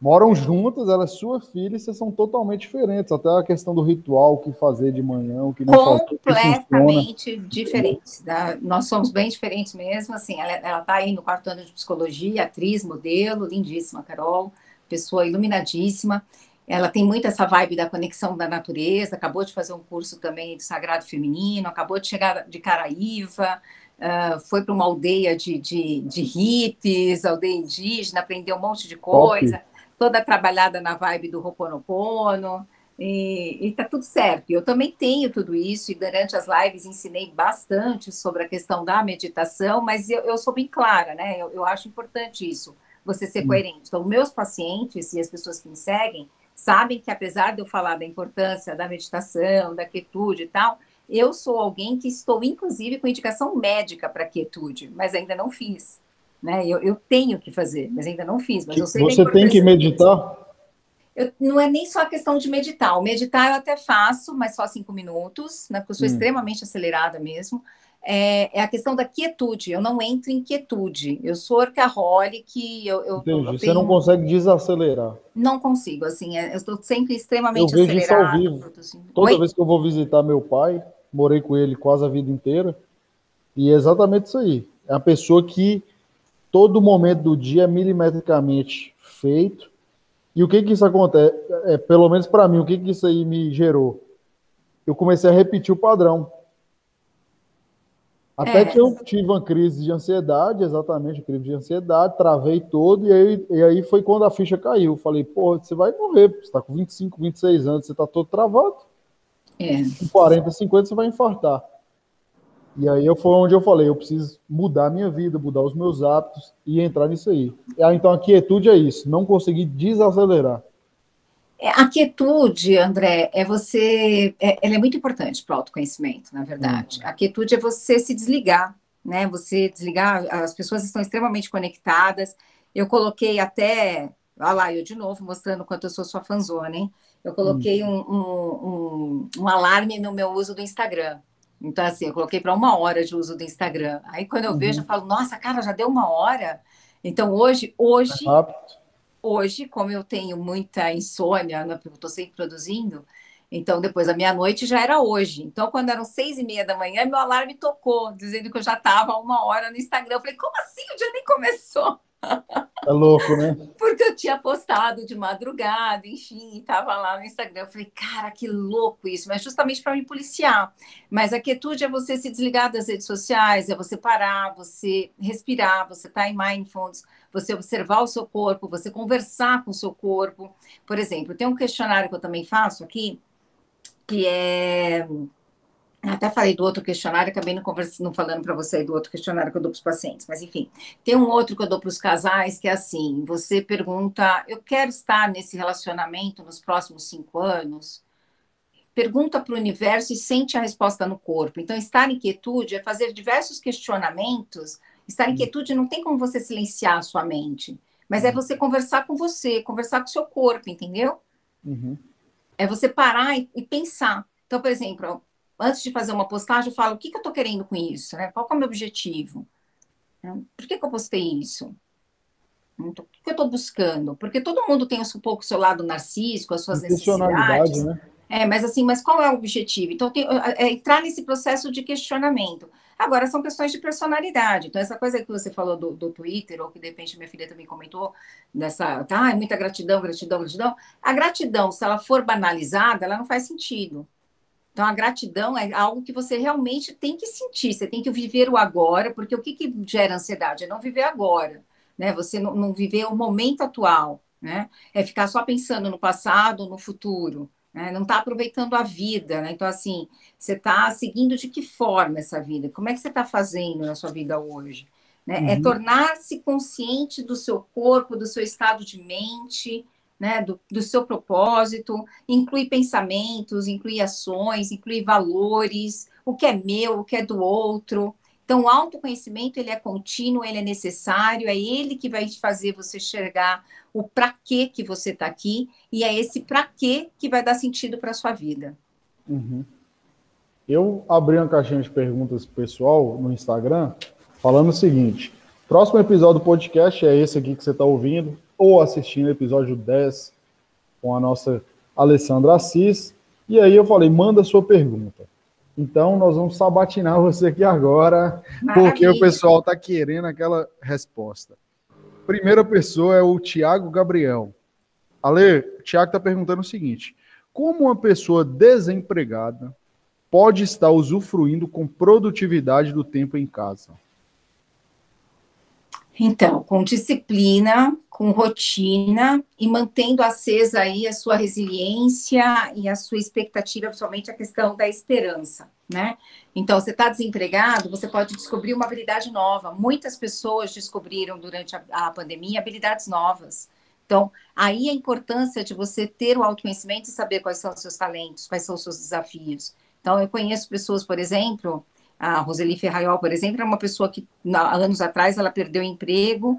moram juntas, ela é sua filha e vocês são totalmente diferentes. Até a questão do ritual, o que fazer de manhã, o que não fazer. Completamente diferentes. Né? Nós somos bem diferentes mesmo. Assim, ela está aí no quarto ano de psicologia, atriz, modelo, lindíssima, Carol, pessoa iluminadíssima. Ela tem muito essa vibe da conexão da natureza, acabou de fazer um curso também de Sagrado Feminino, acabou de chegar de Caraíva, uh, foi para uma aldeia de, de, de hippies, aldeia indígena, aprendeu um monte de coisa, Top. toda trabalhada na vibe do Ho'oponopono, e, está tudo certo. Eu também tenho tudo isso, e durante as lives ensinei bastante sobre a questão da meditação, mas eu, eu sou bem clara, né? Eu, eu acho importante isso, você ser coerente. Então, meus pacientes e as pessoas que me seguem, sabem que apesar de eu falar da importância da meditação, da quietude e tal, eu sou alguém que estou, inclusive, com indicação médica para quietude, mas ainda não fiz. Né? Eu, eu, tenho que fazer, mas ainda não fiz. Mas eu sei Você tem que meditar? Eu, não é nem só a questão de meditar. O meditar eu até faço, mas só cinco minutos, né? porque eu sou hum. extremamente acelerada mesmo é, é, a questão da quietude. Eu não entro em quietude. Eu sou orcaholic. Eu, eu, Entendi. Eu tenho... Você não consegue desacelerar. Não consigo. Assim, é, eu estou sempre extremamente eu vejo acelerado. Isso ao vivo. Assim. Toda Oi? vez que eu vou visitar meu pai, morei com ele quase a vida inteira. E é exatamente isso aí. É a pessoa que todo momento do dia é milimetricamente feito. E o que que isso acontece? É, pelo menos para mim, o que que isso aí me gerou? Eu comecei a repetir o padrão. Até é. que eu tive uma crise de ansiedade, exatamente, crise de ansiedade, travei todo, e aí, e aí foi quando a ficha caiu. Falei, pô, você vai morrer, você está com 25, 26 anos, você está todo travado. É. Com 40, 50, você vai infartar. E aí eu, foi onde eu falei, eu preciso mudar a minha vida, mudar os meus hábitos e entrar nisso aí. Ah, então a quietude é isso, não conseguir desacelerar. É, a quietude, André, é você, é, ela é muito importante para o autoconhecimento, na verdade. Uhum. A quietude é você se desligar, né? Você desligar, as pessoas estão extremamente conectadas. Eu coloquei até, olha lá, eu de novo mostrando quanto eu sou sua fanzona, hein? Eu coloquei uhum. um, um, um, um alarme no meu uso do Instagram. Então, assim, eu coloquei para uma hora de uso do Instagram. Aí, quando eu uhum. vejo, eu falo, nossa, cara, já deu uma hora. Então, hoje, hoje, é hoje, como eu tenho muita insônia, né, porque eu estou sempre produzindo, então depois da meia-noite já era hoje. Então, quando eram seis e meia da manhã, meu alarme tocou, dizendo que eu já estava uma hora no Instagram. Eu falei, como assim? O dia nem começou. É louco, né? Porque eu tinha postado de madrugada, enfim, estava lá no Instagram. Eu falei, cara, que louco isso, mas justamente para me policiar. Mas a quietude é você se desligar das redes sociais, é você parar, você respirar, você estar tá em mindfulness, você observar o seu corpo, você conversar com o seu corpo. Por exemplo, tem um questionário que eu também faço aqui, que é. Até falei do outro questionário, acabei não, conversando, falando para você do outro questionário que eu dou para os pacientes, mas enfim, tem um outro que eu dou para os casais que é assim: você pergunta, eu quero estar nesse relacionamento nos próximos cinco anos? Pergunta para o universo e sente a resposta no corpo. Então, estar em quietude é fazer diversos questionamentos Estar em quietude não tem como você silenciar a sua mente, mas é uhum. você conversar com você, conversar com o seu corpo, entendeu? Uhum. É você parar e, e, pensar. Então, por exemplo, antes de fazer uma postagem, eu falo: o que, que eu estou querendo com isso? Né? Qual é o meu objetivo? Né? Por que, que eu postei isso? Então, o que, que eu estou buscando? Porque todo mundo tem um pouco o seu lado narcísico, as suas necessidades. Né? É, mas assim, mas qual é o objetivo? Então, tem, é, entrar nesse processo de questionamento. Agora, são questões de personalidade. Então, essa coisa que você falou do, do Twitter, ou que de repente minha filha também comentou, dessa, tá, muita gratidão, gratidão, gratidão. A gratidão, se ela for banalizada, ela não faz sentido. Então, a gratidão é algo que você realmente tem que sentir, você tem que viver o agora, porque o que, que gera ansiedade? É não viver agora, né? Você não, não viver o momento atual, né? É ficar só pensando no passado, no futuro né? não está aproveitando a vida, né? Então, assim, você está seguindo de que forma essa vida? Como é que você está fazendo na sua vida hoje? Né? É uhum. É tornar-se consciente do seu corpo, do seu estado de mente, né? do, do seu propósito, inclui pensamentos, inclui ações, inclui valores, o que é meu, o que é do outro. Então, o autoconhecimento ele é contínuo, ele é necessário, é ele que vai fazer você enxergar o para que que você está aqui e é esse para que que vai dar sentido para sua vida. Uhum. Eu abri uma caixinha de perguntas pessoal no Instagram falando o seguinte: próximo episódio do podcast é esse aqui que você está ouvindo ou assistindo, episódio 10 com a nossa Alessandra Assis. E aí eu falei, manda sua pergunta. Então, nós vamos sabatinar você aqui agora, Maravilha. porque o pessoal está querendo aquela resposta. Primeira pessoa é o Tiago Gabriel. Ale, o Tiago está perguntando o seguinte: como uma pessoa desempregada pode estar usufruindo com produtividade do tempo em casa? Então, com disciplina, com rotina e mantendo acesa aí a sua resiliência e a sua expectativa, principalmente a questão da esperança, né? Então, você está desempregado, você pode descobrir uma habilidade nova. Muitas pessoas descobriram durante a, a pandemia habilidades novas. Então, aí a importância de você ter o autoconhecimento e saber quais são os seus talentos, quais são os seus desafios. Então, eu conheço pessoas, por exemplo, a Roseli Ferraiol, por exemplo, é uma pessoa que, anos atrás, ela perdeu o emprego,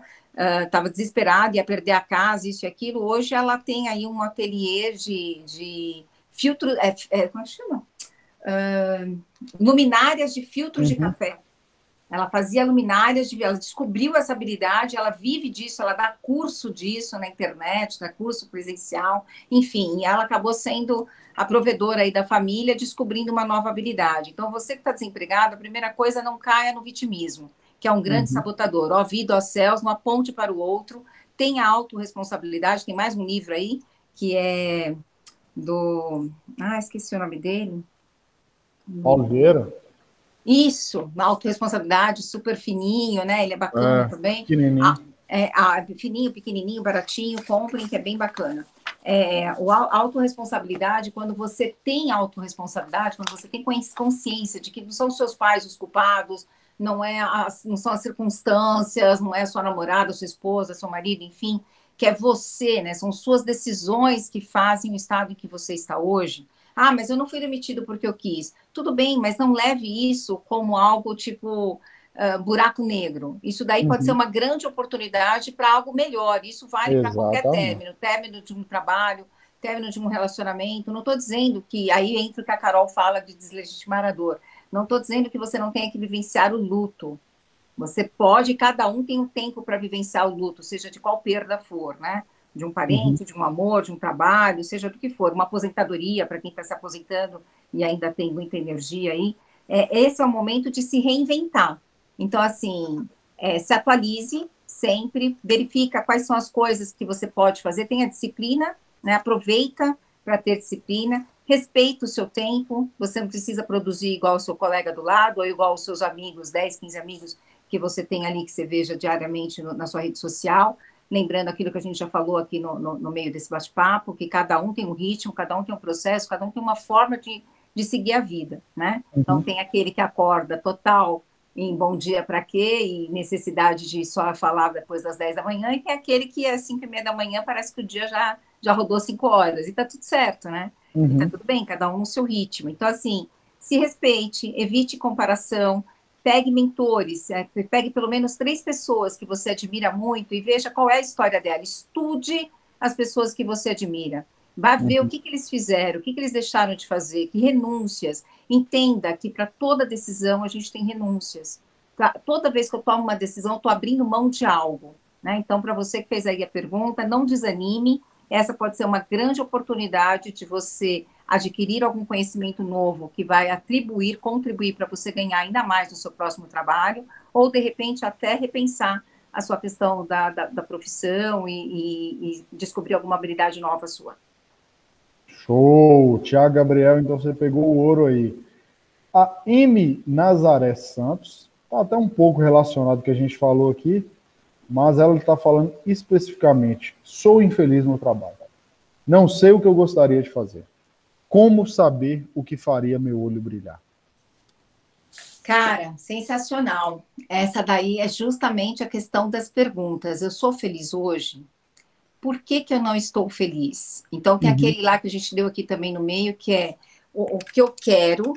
estava uh, desesperada, ia perder a casa, isso e aquilo. Hoje ela tem aí um ateliê de, de filtro, é, é, como é chama? Uh, luminárias de filtros uhum. de café. Ela fazia luminárias, de, ela descobriu essa habilidade, ela vive disso, ela dá curso disso na internet, dá curso presencial, enfim, ela acabou sendo a provedora aí da família, descobrindo uma nova habilidade. Então, você que está desempregado, a primeira coisa, não caia no vitimismo, que é um grande uhum. sabotador. Ó vida, ó céus, não aponte para o outro, tenha autorresponsabilidade, tem mais um livro aí, que é do... Ah, esqueci o nome dele. Oliveira? Isso, uma autorresponsabilidade, super fininho, né? Ele é bacana é, também. Pequenininho. Ah, é, ah, fininho, pequenininho, baratinho, comprem, que é bem bacana. É, o autorresponsabilidade, quando você tem autorresponsabilidade, quando você tem consciência de que não são os seus pais os culpados, não, é as, não são as circunstâncias, não é a sua namorada, a sua esposa, seu marido, enfim, que é você, né? São suas decisões que fazem o estado em que você está hoje. Ah, mas eu não fui demitido porque eu quis. Tudo bem, mas não leve isso como algo tipo uh, buraco negro. Isso daí uhum. pode ser uhum. uma grande oportunidade para algo melhor. Isso vale para qualquer término, término de um trabalho, término de um relacionamento. Não estou dizendo que aí entra o que a Carol fala de deslegitimar a dor. Não estou dizendo que você não tenha que vivenciar o luto. Você pode, cada um tem um tempo para vivenciar o luto, seja de qual perda for, né? De um parente, uhum. de um amor, de um trabalho, seja do que for, uma aposentadoria para quem está se aposentando e ainda tem muita energia aí. É, esse é o momento de se reinventar. Então, assim, é, se atualize sempre, verifica quais são as coisas que você pode fazer, tenha disciplina, né, aproveita para ter disciplina, respeita o seu tempo, você não precisa produzir igual o seu colega do lado, ou igual os seus amigos, 10, 15 amigos que você tem ali, que você veja diariamente no, na sua rede social, lembrando aquilo que a gente já falou aqui no, no, no meio desse bate-papo, que cada um tem um ritmo, cada um tem um processo, cada um tem uma forma de, de seguir a vida, né? Uhum. Então tem aquele que acorda total em bom dia para quê e necessidade de só falar depois das 10 da manhã, e tem aquele que é 5 e meia da manhã, parece que o dia já, já rodou 5 horas, e tá tudo certo, né? Uhum. tá tudo bem, cada um no seu ritmo. Então, assim, se respeite, evite comparação, pegue mentores, é, pegue pelo menos três pessoas que você admira muito e veja qual é a história dela. Estude as pessoas que você admira. Vá ver uhum. o que, que eles fizeram, o que, que eles deixaram de fazer, que renúncias. Entenda que para toda decisão a gente tem renúncias. Pra, toda vez que eu tomo uma decisão, eu estou abrindo mão de algo. Né? Então, para você que fez aí a pergunta, não desanime. Essa pode ser uma grande oportunidade de você adquirir algum conhecimento novo que vai atribuir, contribuir para você ganhar ainda mais no seu próximo trabalho, ou de repente até repensar a sua questão da, da, da profissão e, e, e, descobrir alguma habilidade nova sua. Show! Tiago Gabriel, então você pegou o ouro aí. A M. Nazaré Santos, está até um pouco relacionado com o que a gente falou aqui, mas ela está falando especificamente: sou infeliz no trabalho. Não sei o que eu gostaria de fazer. Como saber o que faria meu olho brilhar? Cara, sensacional. Essa daí é justamente a questão das perguntas. Eu sou feliz hoje? Por que, que eu não estou feliz? Então, tem uhum. aquele lá que a gente deu aqui também no meio, que é o, o, que eu quero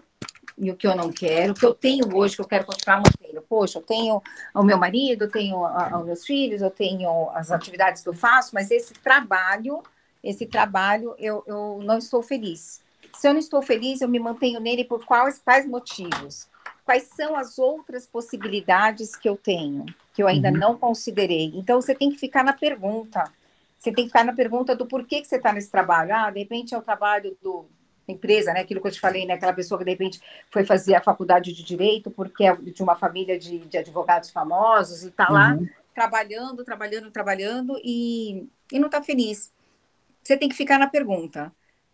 e o que eu não quero, o que eu tenho hoje, que eu quero continuar mantendo. Poxa, eu tenho o meu marido, eu tenho os meus filhos, eu tenho as atividades que eu faço, mas esse trabalho, esse trabalho, eu, eu não estou feliz. Se eu não estou feliz, eu me mantenho nele por quais, quais motivos? Quais são as outras possibilidades que eu tenho, que eu ainda uhum. não considerei? Então, você tem que ficar na pergunta. Você tem que ficar na pergunta do porquê que você está nesse trabalho. Ah, de repente é o trabalho do, da empresa, né? Aquilo que eu te falei, né? Aquela pessoa que de repente foi fazer a faculdade de direito porque é de uma família de, de advogados famosos e está uhum. lá trabalhando, trabalhando, trabalhando e, e não está feliz. Você tem que ficar na pergunta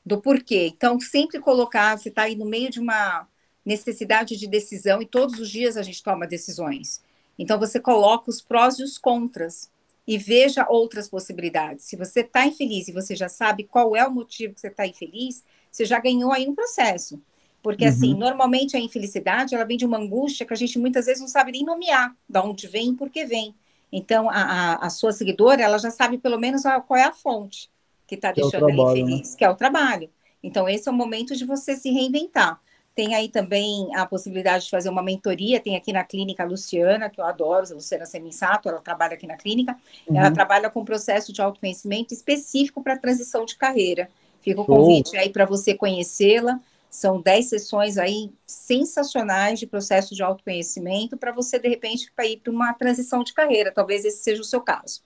do porquê. Então, sempre colocar, você está aí no meio de uma necessidade de decisão e todos os dias a gente toma decisões. Então, você coloca os prós e os contras e veja outras possibilidades. Se você está infeliz e você já sabe qual é o motivo que você está infeliz, você já ganhou aí um processo. Porque, uhum. assim, normalmente a infelicidade, ela vem de uma angústia que a gente muitas vezes não sabe nem nomear de onde vem e por que vem. Então, a, a, a sua seguidora, ela já sabe pelo menos qual é a fonte que está deixando é trabalho, ela infeliz, né? que é o trabalho. Então, esse é o momento de você se reinventar. Tem aí também a possibilidade de fazer uma mentoria, tem aqui na clínica a Luciana, que eu adoro, a Luciana Seminsato, ela trabalha aqui na clínica, uhum. ela trabalha com processo de autoconhecimento específico para transição de carreira. Fica o convite aí para você conhecê-la. São 10 sessões aí sensacionais de processo de autoconhecimento para você, de repente, ir para uma transição de carreira. Talvez esse seja o seu caso.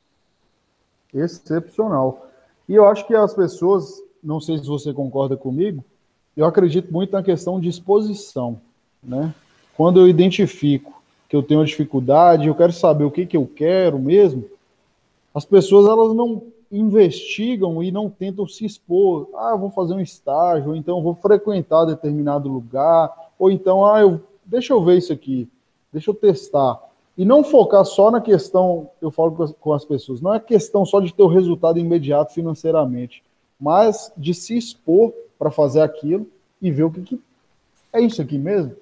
Excepcional. E eu acho que as pessoas, não sei se você concorda comigo, eu acredito muito na questão de exposição, né? Quando eu identifico que eu tenho uma dificuldade, eu quero saber o que, que eu quero mesmo, as pessoas elas não investigam e não tentam se expor. Ah, vou fazer um estágio, ou então vou frequentar determinado lugar, ou então, ah, eu, deixa eu ver isso aqui, deixa eu testar. E não focar só na questão, eu falo com as pessoas, não é questão só de ter o resultado imediato financeiramente, mas de se expor para fazer aquilo e ver o que, que é isso aqui mesmo.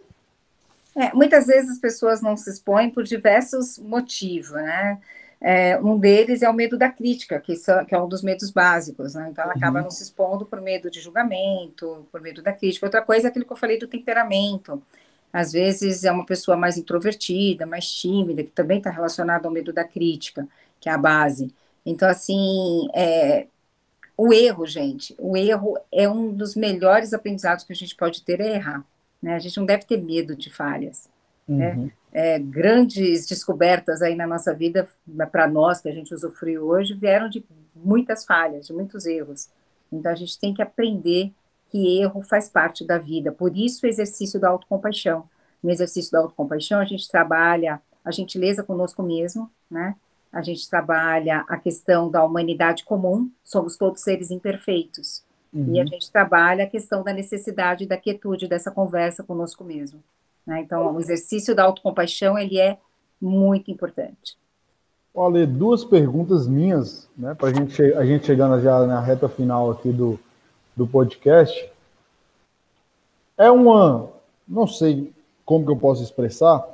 É, muitas vezes as pessoas não se expõem por diversos motivos, né? É, um deles é o medo da crítica, que, são, que é um dos medos básicos, né? Então ela acaba uhum. não se expondo por medo de julgamento, por medo da crítica. Outra coisa é aquilo que eu falei do temperamento. Às vezes é uma pessoa mais introvertida, mais tímida, que também está relacionado ao medo da crítica, que é a base. Então, assim, é, o erro, gente, o erro é um dos melhores aprendizados que a gente pode ter, é errar. Né? A gente não deve ter medo de falhas. Né? Uhum. Né? É, grandes descobertas aí na nossa vida, para nós que a gente usufruiu hoje, vieram de muitas falhas, de muitos erros. Então a gente tem que aprender que erro faz parte da vida. Por isso o exercício da autocompaixão. No exercício da autocompaixão a gente trabalha a gentileza conosco mesmo, né? A gente trabalha a questão da humanidade comum, somos todos seres imperfeitos. Uhum. E a uhum. gente trabalha a questão da necessidade da quietude dessa conversa conosco mesmo. Né? Então, o exercício da autocompaixão, ele é muito importante. Olha, duas perguntas minhas, né, para gente, a gente chegando já na reta final aqui do, do podcast. É uma, não sei como que eu posso expressar,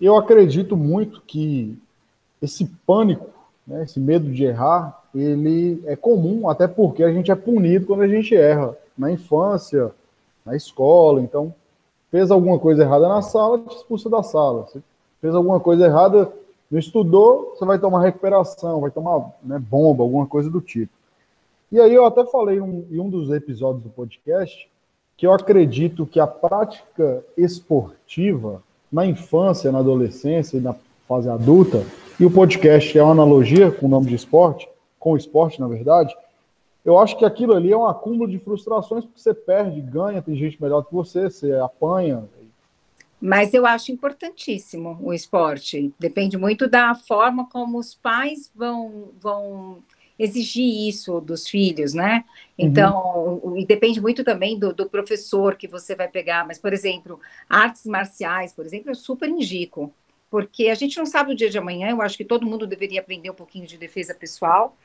eu acredito muito que esse pânico, né, esse medo de errar, ele é comum, até porque a gente é punido quando a gente erra, na infância, na escola, então fez alguma coisa errada na sala, te expulsa da sala. Se fez alguma coisa errada, não estudou, você vai tomar recuperação, vai tomar né, bomba, alguma coisa do tipo. E aí eu até falei um, em um dos episódios do podcast que eu acredito que a prática esportiva na infância, na adolescência e na fase adulta, e o podcast é uma analogia com o nome de esporte, com o esporte, na verdade, eu acho que aquilo ali é um acúmulo de frustrações, porque você perde, ganha, tem gente melhor que você, você apanha. Mas eu acho importantíssimo o esporte. Depende muito da forma como os pais vão, vão exigir isso dos filhos, né? Então, uhum. e depende muito também do, do, professor que você vai pegar. Mas, por exemplo, artes marciais, por exemplo, eu super indico, porque a gente não sabe o dia de amanhã. Eu acho que todo mundo deveria aprender um pouquinho de defesa pessoal.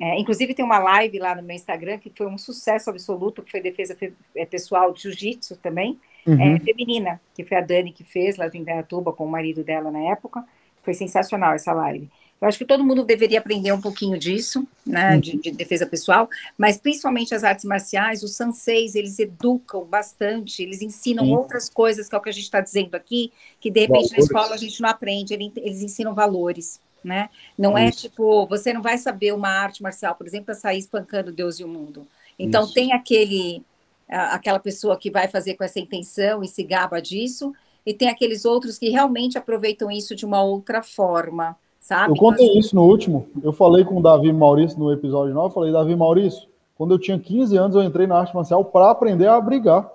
É, inclusive, tem uma live lá no meu Instagram que foi um sucesso absoluto, que foi defesa é, pessoal de jiu-jitsu também, uhum. é, feminina, que foi a Dani que fez lá de Indaiatuba com o marido dela na época. Foi sensacional essa live. Eu acho que todo mundo deveria aprender um pouquinho disso, né, uhum. de, de, defesa pessoal, mas principalmente as artes marciais, os sanseis, eles educam bastante, eles ensinam Sim. outras coisas, que é o que a gente está dizendo aqui, que de repente valores. na escola a gente não aprende, eles ensinam valores né? Não é é tipo, você não vai saber uma arte marcial, por exemplo, para sair espancando Deus e o mundo. Então Isso. tem aquele aquela pessoa que vai fazer com essa intenção e se gaba disso, e tem aqueles outros que realmente aproveitam isso de uma outra forma, sabe? Eu contei então, isso no último. Eu falei com o Davi Maurício no episódio 9, eu falei, Davi Maurício, quando eu tinha 15 anos, eu entrei na arte marcial para aprender a brigar.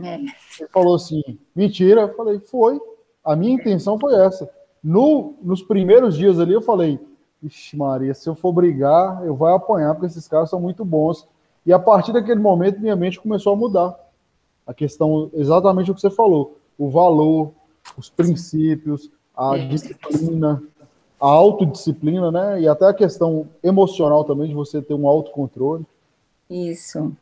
É. Ele falou assim, mentira. Eu falei, foi. A minha intenção foi essa. No, nos primeiros dias ali eu falei, Ixi, Maria, se eu for brigar, eu vou apanhar, porque esses caras são muito bons. E a partir daquele momento, minha mente começou a mudar. A questão, exatamente o que você falou: o valor, os princípios, a é. disciplina, a autodisciplina, né? E até a questão emocional também, de você ter um autocontrole. Isso.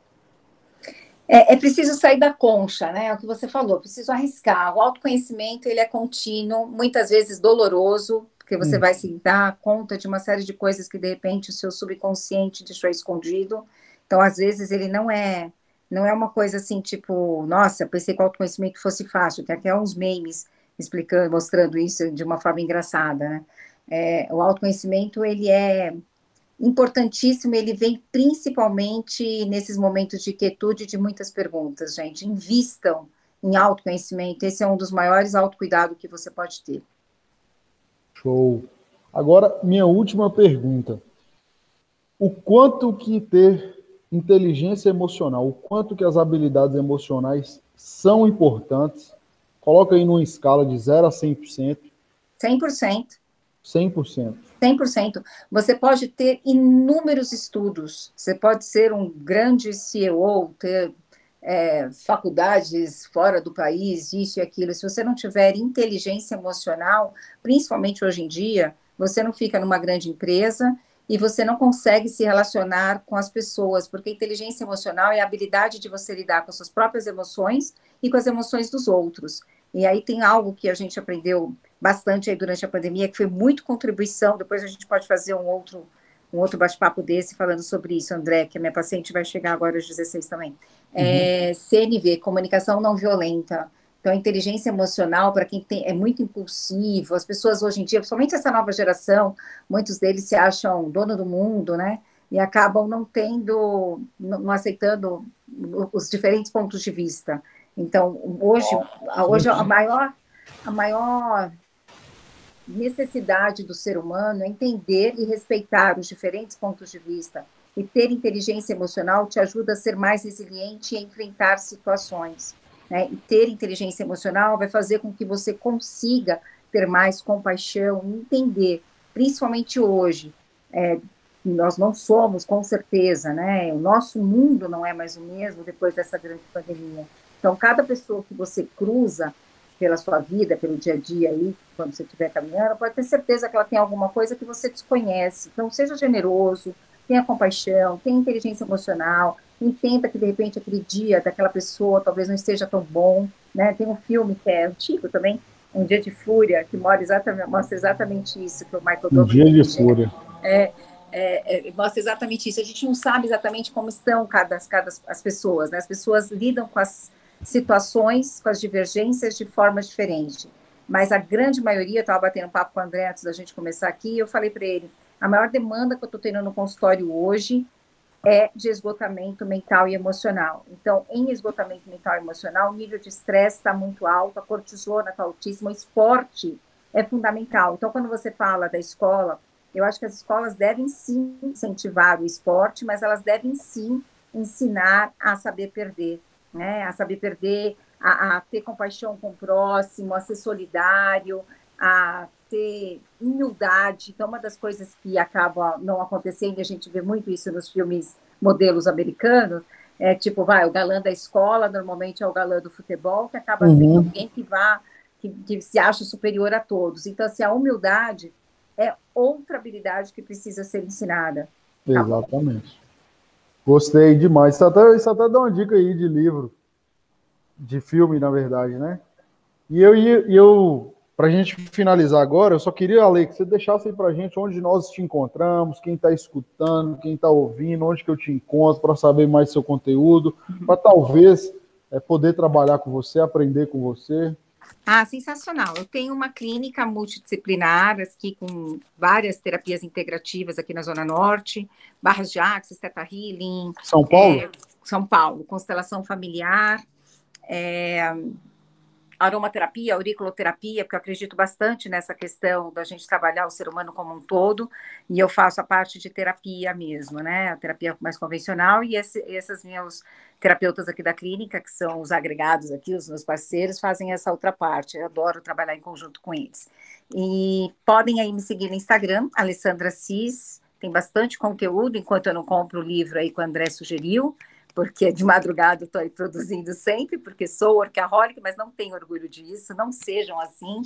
É, é, preciso sair da concha, né? É o que você falou, preciso arriscar. O autoconhecimento ele é contínuo, muitas vezes doloroso, porque você hum. vai se dar conta de uma série de coisas que de repente o seu subconsciente deixou escondido. Então, às vezes ele não é não é uma coisa assim tipo, nossa, pensei que o autoconhecimento fosse fácil. Tem até uns memes explicando, mostrando isso de uma forma engraçada, né? É, o autoconhecimento ele é importantíssimo, ele vem principalmente nesses momentos de quietude de muitas perguntas, gente. Invistam em autoconhecimento, esse é um dos maiores autocuidados que você pode ter. Show. Agora, minha última pergunta. O quanto que ter inteligência emocional, o quanto que as habilidades emocionais são importantes? Coloca aí numa escala de 0 a 100%. 100%. 100%. 100%. Você pode ter inúmeros estudos, você pode ser um grande CEO, ter é, faculdades fora do país, isso e aquilo. Se você não tiver inteligência emocional, principalmente hoje em dia, você não fica numa grande empresa e você não consegue se relacionar com as pessoas, porque inteligência emocional é a habilidade de você lidar com as suas próprias emoções e com as emoções dos outros. E aí tem algo que a gente aprendeu bastante aí durante a pandemia, que foi muito contribuição. Depois a gente pode fazer um outro um outro bate-papo desse falando sobre isso, André, que a minha paciente vai chegar agora às 16 também. É, uhum. CNV, comunicação não violenta. Então, inteligência emocional, para quem tem, é muito impulsivo, as pessoas hoje em dia, principalmente essa nova geração, muitos deles se acham dono do mundo, né? E acabam não tendo, não aceitando os diferentes pontos de vista. Então, hoje, hoje a maior, a maior necessidade do ser humano é entender e respeitar os diferentes pontos de vista. E ter inteligência emocional te ajuda a ser mais resiliente e a enfrentar situações. Né? E ter inteligência emocional vai fazer com que você consiga ter mais compaixão, entender, principalmente hoje. É, nós não somos, com certeza, né? O nosso mundo não é mais o mesmo depois dessa grande pandemia. Então, cada pessoa que você cruza pela sua vida, pelo dia a dia aí, quando você estiver caminhando, pode ter certeza que ela tem alguma coisa que você desconhece. Então, seja generoso, tenha compaixão, tenha inteligência emocional, entenda que de repente aquele dia daquela pessoa talvez não esteja tão bom, né? Tem um filme que é antigo também, Um Dia de Fúria, que mostra exatamente, mostra exatamente isso que o Michael Um Dia de Fúria. É, é, é, mostra exatamente isso. A gente não sabe exatamente como estão cada, cada as pessoas, né? As pessoas lidam com as situações, com as divergências de forma diferente. Mas a grande maioria, eu estava batendo papo com o André antes da gente começar aqui, eu falei para ele, a maior demanda que eu estou tendo no consultório hoje é de esgotamento mental e emocional. Então, em esgotamento mental e emocional, o nível de estresse está muito alto, a cortisona está altíssima, o esporte é fundamental. Então, quando você fala da escola, Eu acho que as escolas devem sim incentivar o esporte, mas elas devem sim ensinar a saber perder, né? A saber perder, a, a ter compaixão com o próximo, a ser solidário, a ter humildade. Então, uma das coisas que acaba não acontecendo, e a gente vê muito isso nos filmes modelos americanos, é tipo, vai, o galã da escola normalmente é o galã do futebol, que acaba uhum. sendo alguém que vá, que, que, se acha superior a todos. Então, assim, a humildade é outra habilidade que precisa ser ensinada. Exatamente. Gostei demais. Isso até, isso até dá uma dica aí de livro, de filme, na verdade, né? E eu, eu para a gente finalizar agora, eu só queria, Ale, que você deixasse aí para a gente onde nós te encontramos, quem está escutando, quem está ouvindo, onde que eu te encontro, para saber mais do seu conteúdo, para talvez é, poder trabalhar com você, aprender com você. Ah, sensacional. Eu tenho uma clínica multidisciplinar aqui com várias terapias integrativas aqui na Zona Norte, Barras de Axis, Teta Healing. São Paulo? É, São Paulo, constelação familiar. É, aromaterapia, auriculoterapia, porque eu acredito bastante nessa questão da gente trabalhar o ser humano como um todo, e eu faço a parte de terapia mesmo, né? A terapia mais convencional, e esse, esses meus terapeutas aqui da clínica, que são os agregados aqui, os meus parceiros, fazem essa outra parte. Eu adoro trabalhar em conjunto com eles. E podem aí me seguir no Instagram, Alessandra Cis, tem bastante conteúdo, enquanto eu não compro o livro aí que o André sugeriu porque de madrugada estou aí produzindo sempre, porque sou workaholic, mas não tenho orgulho disso, não sejam assim,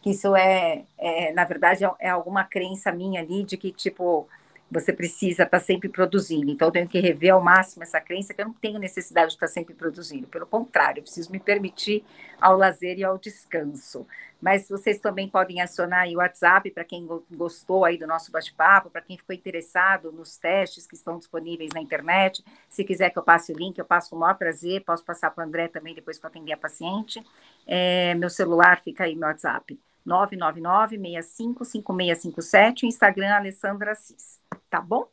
que isso é, é na verdade, é, é alguma crença minha ali de que, tipo, você precisa estar tá sempre produzindo. Então, eu tenho que rever ao máximo essa crença que eu não tenho necessidade de estar sempre produzindo. Pelo contrário, eu preciso me permitir ao lazer e ao descanso. Mas vocês também podem acionar o WhatsApp para quem gostou aí do nosso bate-papo, para quem ficou interessado nos testes que estão disponíveis na internet. Se quiser que eu passe o link, eu passo com o maior prazer. Posso passar para o André também depois para atender a paciente. É, meu celular fica aí, meu WhatsApp. 999-655657, Instagram Alessandra Assis. Tá bom?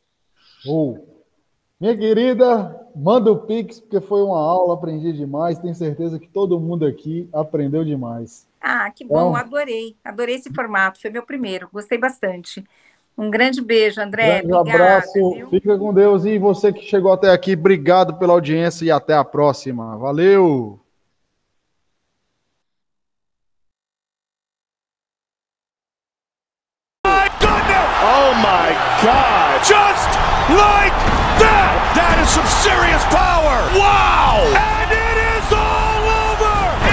Oh. Minha querida, manda o Pix, porque foi uma aula, aprendi demais. Tenho certeza que todo mundo aqui aprendeu demais. Ah, que bom, então, adorei. Adorei esse formato, foi meu primeiro, gostei bastante. Um grande beijo, André. Um abraço, viu? fica com Deus. E você que chegou até aqui, obrigado pela audiência e até a próxima. Valeu! God. Just like that. That is some serious power. Wow.